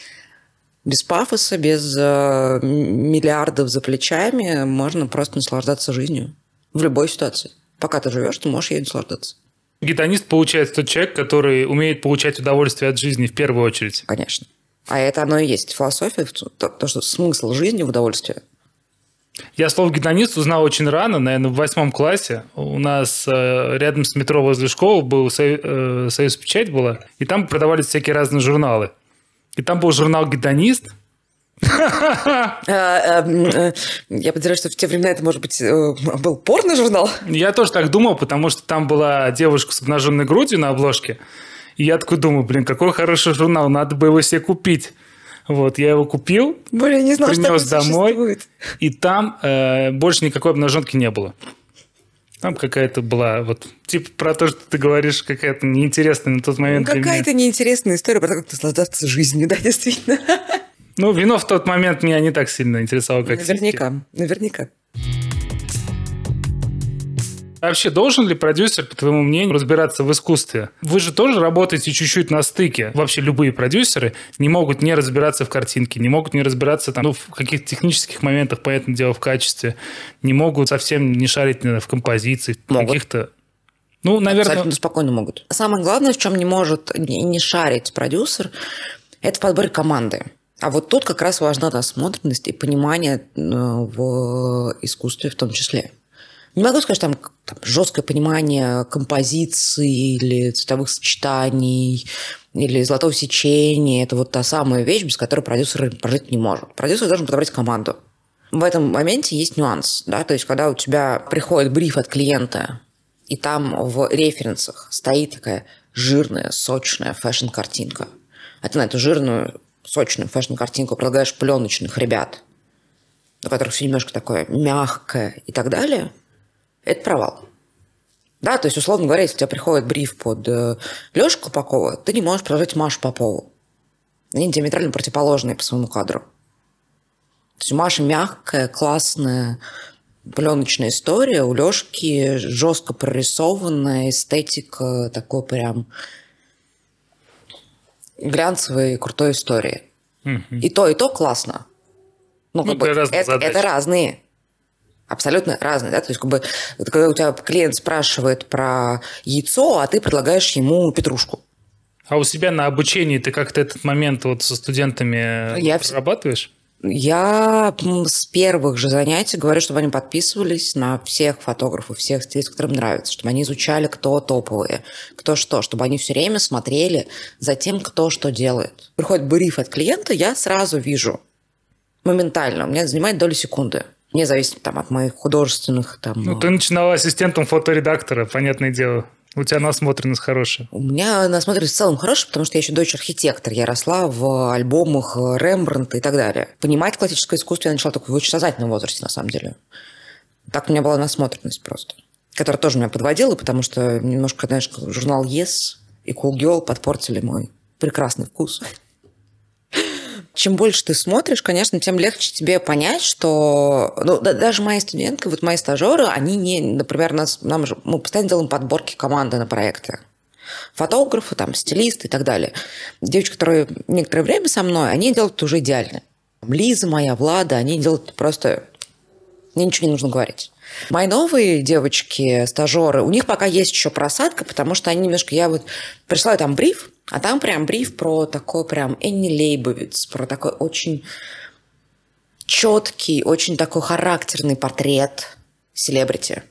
без пафоса, без э, миллиардов за плечами можно просто наслаждаться жизнью в любой ситуации пока ты живешь, ты можешь ей наслаждаться. Гедонист получается тот человек, который умеет получать удовольствие от жизни в первую очередь. Конечно. А это оно и есть философия, то, то что смысл жизни в удовольствии. Я слово гедонист узнал очень рано, наверное, в восьмом классе. У нас э, рядом с метро возле школы был Союз, э, Союз Печать была, и там продавались всякие разные журналы. И там был журнал «Гедонист», э, я подозреваю, что в те времена это, может быть, э, был порно-журнал? Я тоже так думал, потому что там была девушка с обнаженной грудью на обложке. И я такой думаю, блин, какой хороший журнал, надо бы его себе купить. Вот, я его купил, Блин, не знал, принес что домой, существует. и там э, больше никакой обнаженки не было. Там какая-то была, вот, типа про то, что ты говоришь, какая-то неинтересная на тот момент. Ну, какая-то неинтересная история про то, как наслаждаться жизнью, да, действительно. Ну, вино в тот момент меня не так сильно интересовало, как Наверняка, ситки. наверняка. Вообще, должен ли продюсер, по твоему мнению, разбираться в искусстве? Вы же тоже работаете чуть-чуть на стыке. Вообще, любые продюсеры не могут не разбираться в картинке, не могут не разбираться там, ну, в каких-то технических моментах, понятное дело, в качестве, не могут совсем не шарить наверное, в композиции, в каких-то ну, наверное... Абсолютно спокойно могут. Самое главное, в чем не может не шарить продюсер, это в подборе команды. А вот тут как раз важна насмотренность и понимание э, в искусстве в том числе. Не могу сказать, там, там жесткое понимание композиции или цветовых сочетаний, или золотого сечения. Это вот та самая вещь, без которой продюсер прожить не может. Продюсер должен подобрать команду. В этом моменте есть нюанс. Да? То есть, когда у тебя приходит бриф от клиента, и там в референсах стоит такая жирная, сочная фэшн-картинка. А ты на эту жирную, сочную фэшн-картинку предлагаешь пленочных ребят, у которых все немножко такое мягкое и так далее – это провал. Да, то есть, условно говоря, если у тебя приходит бриф под э, Лешу Клопакова, ты не можешь предложить Машу Попову. Они диаметрально противоположные по своему кадру. То есть у Маши мягкая, классная, пленочная история, у Лешки жестко прорисованная эстетика такой прям глянцевой крутой истории. Угу. И то, и то классно. Ну, ну как бы, это, это разные абсолютно разные, да, то есть как бы когда у тебя клиент спрашивает про яйцо, а ты предлагаешь ему петрушку. А у себя на обучении ты как-то этот момент вот со студентами я прорабатываешь? Я с первых же занятий говорю, чтобы они подписывались на всех фотографов, всех стилистов, которым нравится, чтобы они изучали, кто топовые, кто что, чтобы они все время смотрели за тем, кто что делает. Приходит бриф от клиента, я сразу вижу моментально, у меня занимает долю секунды – не зависит там, от моих художественных там... Ну, ты начинала ассистентом фоторедактора, понятное дело. У тебя насмотренность хорошая. У меня насмотренность в целом хорошая, потому что я еще дочь архитектор. Я росла в альбомах Рембрандта и так далее. Понимать классическое искусство я начала только в очень сознательном возрасте, на самом деле. Так у меня была насмотренность просто. Которая тоже меня подводила, потому что немножко, знаешь, журнал Yes и Cool Girl подпортили мой прекрасный вкус чем больше ты смотришь, конечно, тем легче тебе понять, что ну, да, даже мои студентки, вот мои стажеры, они не, например, нас, нам же, мы постоянно делаем подборки команды на проекты. Фотографы, там, стилисты и так далее. Девочки, которые некоторое время со мной, они делают уже идеально. Лиза моя, Влада, они делают просто... Мне ничего не нужно говорить. Мои новые девочки, стажеры, у них пока есть еще просадка, потому что они немножко... Я вот пришла там бриф, а там прям бриф про такой прям Энни Лейбовиц, про такой очень четкий, очень такой характерный портрет селебрити.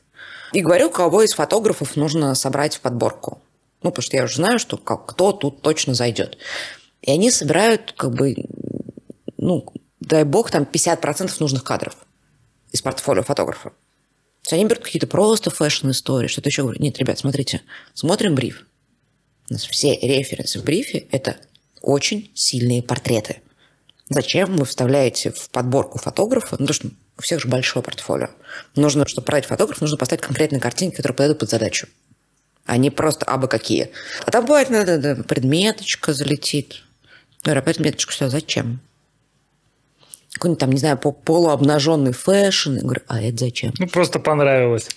И говорю, кого из фотографов нужно собрать в подборку. Ну, потому что я уже знаю, что кто тут точно зайдет. И они собирают, как бы, ну, дай бог, там 50% нужных кадров из портфолио фотографа. То есть они берут какие-то просто фэшн-истории, что-то еще. Нет, ребят, смотрите, смотрим бриф. У нас все референсы в брифе – это очень сильные портреты. Зачем вы вставляете в подборку фотографа? Ну, потому что у всех же большое портфолио. Нужно, чтобы продать фотографа, нужно поставить конкретные картинки, которые подойдут под задачу. А просто абы какие. А там бывает, надо, да, предметочка залетит. Говорю, а предметочку сюда зачем? Какой-нибудь там, не знаю, полуобнаженный фэшн. Я говорю, а это зачем? Ну, просто понравилось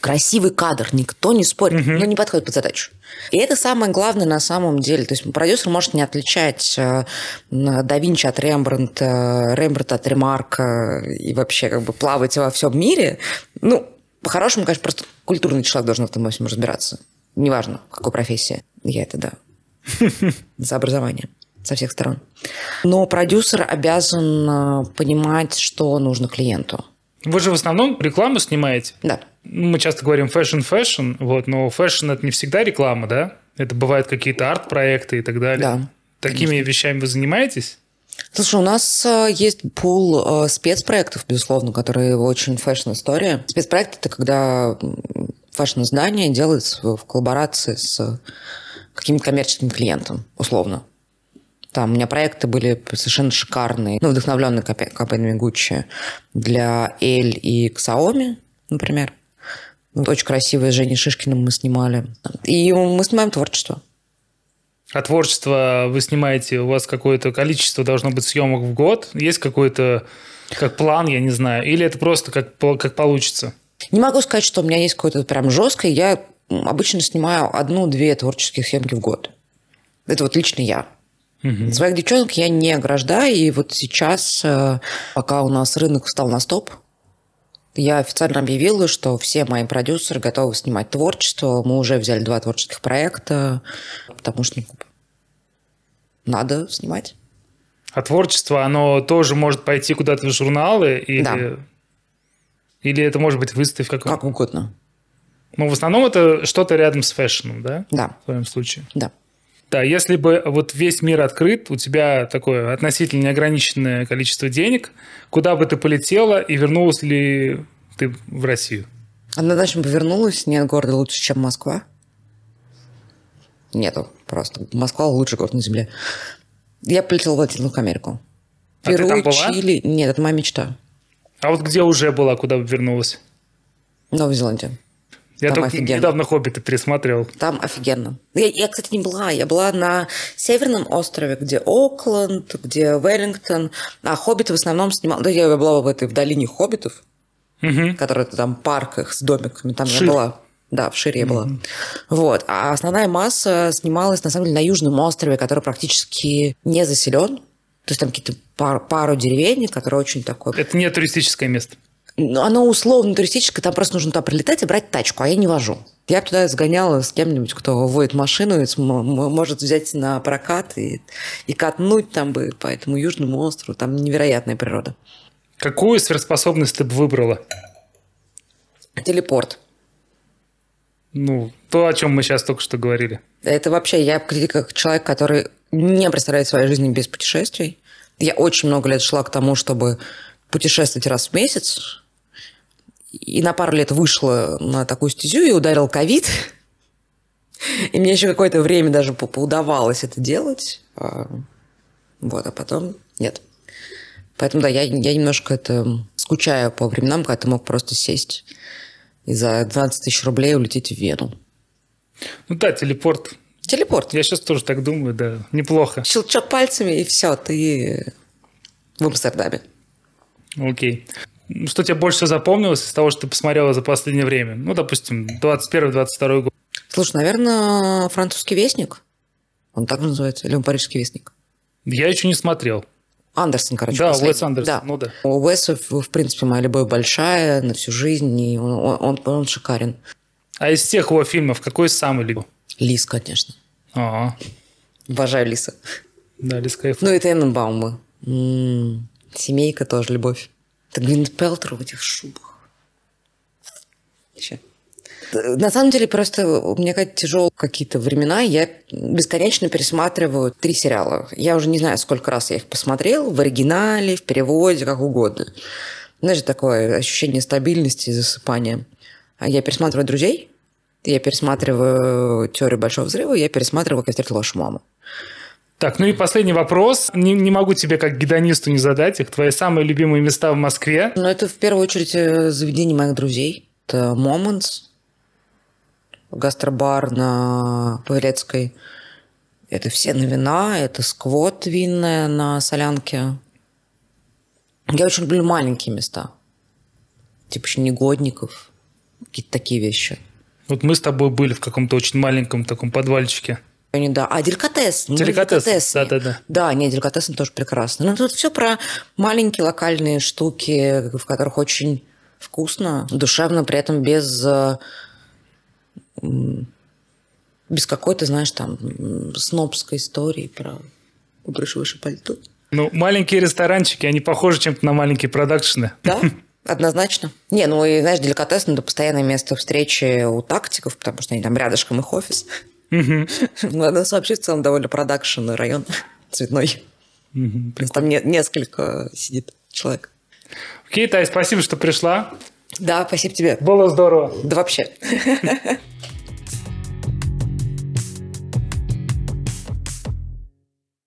красивый кадр, никто не спорит, угу. но не подходит под задачу. И это самое главное на самом деле. То есть продюсер может не отличать э, да Винчи от Рембрандта, Рембрандта от Ремарка и вообще как бы плавать во всем мире. Ну, по-хорошему, конечно, просто культурный человек должен в этом во всем разбираться. Неважно, какой профессии. Я это, да. За образование со всех сторон. Но продюсер обязан э, понимать, что нужно клиенту. Вы же в основном рекламу снимаете? Да. Мы часто говорим фэшн-фэшн, вот, но фэшн – это не всегда реклама, да? Это бывают какие-то арт-проекты и так далее. Да. Такими конечно. вещами вы занимаетесь? Слушай, у нас э, есть пул э, спецпроектов, безусловно, которые очень фэшн-история. Спецпроект – это когда фэшн-издание делается в коллаборации с каким-то коммерческим клиентом, условно. Там у меня проекты были совершенно шикарные, ну, вдохновленные компаниями Gucci для L и Xiaomi, например. Вот очень красивые с Женей Шишкиным мы снимали. И мы снимаем творчество. А творчество вы снимаете, у вас какое-то количество должно быть съемок в год? Есть какой-то как план, я не знаю? Или это просто как, как получится? Не могу сказать, что у меня есть какое-то прям жесткое. Я обычно снимаю одну-две творческие съемки в год. Это вот лично я. Угу. Своих девчонок я не ограждаю, и вот сейчас, э, пока у нас рынок встал на стоп, я официально объявила, что все мои продюсеры готовы снимать творчество. Мы уже взяли два творческих проекта, потому что ну, надо снимать. А творчество, оно тоже может пойти куда-то в журналы? Или, да. или это может быть выставка? Как угодно. Ну, в основном это что-то рядом с фэшном, да? Да. В твоем случае? Да. Да, если бы вот весь мир открыт, у тебя такое относительно неограниченное количество денег, куда бы ты полетела и вернулась ли ты в Россию? Однозначно бы вернулась. Нет города лучше, чем Москва. Нету просто. Москва лучший город на Земле. Я полетела в Латинскую Америку. А Перу, ты там была? Чили. Нет, это моя мечта. А вот где уже была, куда бы вернулась? Новая Зеландия. Я там только офигенно. недавно «Хоббиты» пересматривал. Там офигенно. Я, я, кстати, не была. Я была на Северном острове, где Окленд, где Веллингтон. А «Хоббиты» в основном снимал... Да, я была в этой в долине «Хоббитов», угу. которая там парках с домиками. Там Шир. я была. Да, в Шире я была. Mm-hmm. Вот. А основная масса снималась, на самом деле, на Южном острове, который практически не заселен. То есть там какие-то пар, пару деревень, которые очень такое... Это не туристическое место. Ну, оно условно туристическое, там просто нужно туда прилетать и брать тачку, а я не вожу. Я туда сгоняла с кем-нибудь, кто водит машину, и может взять на прокат и, и катнуть там бы по этому Южному острову. Там невероятная природа. Какую сверхспособность ты бы выбрала? Телепорт. Ну, то, о чем мы сейчас только что говорили. Это вообще, я как человек, который не представляет своей жизни без путешествий. Я очень много лет шла к тому, чтобы путешествовать раз в месяц. И на пару лет вышла на такую стезю и ударил ковид. И мне еще какое-то время даже удавалось это делать. А, вот, а потом нет. Поэтому, да, я, я немножко это скучаю по временам, когда ты мог просто сесть и за 12 тысяч рублей улететь в Вену. Ну да, телепорт. Телепорт. Я сейчас тоже так думаю, да, неплохо. Щелчок пальцами, и все, ты в Амстердаме. Окей. Что тебе больше всего запомнилось из того, что ты посмотрела за последнее время? Ну, допустим, 21-22 год. Слушай, наверное, «Французский вестник». Он так называется? Или он «Парижский вестник»? Я еще не смотрел. Андерсон, короче. Да, последний. Уэс Андерсон, да. ну да. У Уэса, в принципе, моя любовь большая на всю жизнь, и он, он, он шикарен. А из всех его фильмов какой самый любимый? Лис, конечно. Ага. Обожаю Лиса. Да, Лис кайф. Ну и Тененбаумы. М-м, семейка тоже любовь. Это Гвинет Пелтер в этих шубах. Еще. На самом деле, просто у меня как тяжелые какие-то времена. Я бесконечно пересматриваю три сериала. Я уже не знаю, сколько раз я их посмотрел. В оригинале, в переводе, как угодно. Знаешь, такое ощущение стабильности и засыпания. А я пересматриваю «Друзей», я пересматриваю «Теорию большого взрыва», я пересматриваю «Как я встретил вашу маму». Так, ну и последний вопрос. Не, не могу тебе как гедонисту не задать их. Твои самые любимые места в Москве? Ну, это в первую очередь э, заведение моих друзей. Это Moments, гастробар на Павелецкой. Это все на вина, это сквот винная на солянке. Я очень люблю маленькие места. Типа еще негодников. Какие-то такие вещи. Вот мы с тобой были в каком-то очень маленьком таком подвальчике. Да. А деликатес. Деликатес, деликатес. да, да, да. Да, не, деликатес тоже прекрасно. Но тут все про маленькие локальные штуки, в которых очень вкусно, душевно, при этом без э, без какой-то, знаешь, там, снобской истории про выигрыш выше пальто. Ну, маленькие ресторанчики, они похожи чем-то на маленькие продакшены. Да, однозначно. Не, ну и, знаешь, деликатес – это постоянное место встречи у тактиков, потому что они там рядышком их офис. Ну, вообще в целом довольно продакшн район цветной. Там не, несколько сидит человек. Окей, Тай, спасибо, что пришла. Да, спасибо тебе. Было здорово. Да вообще.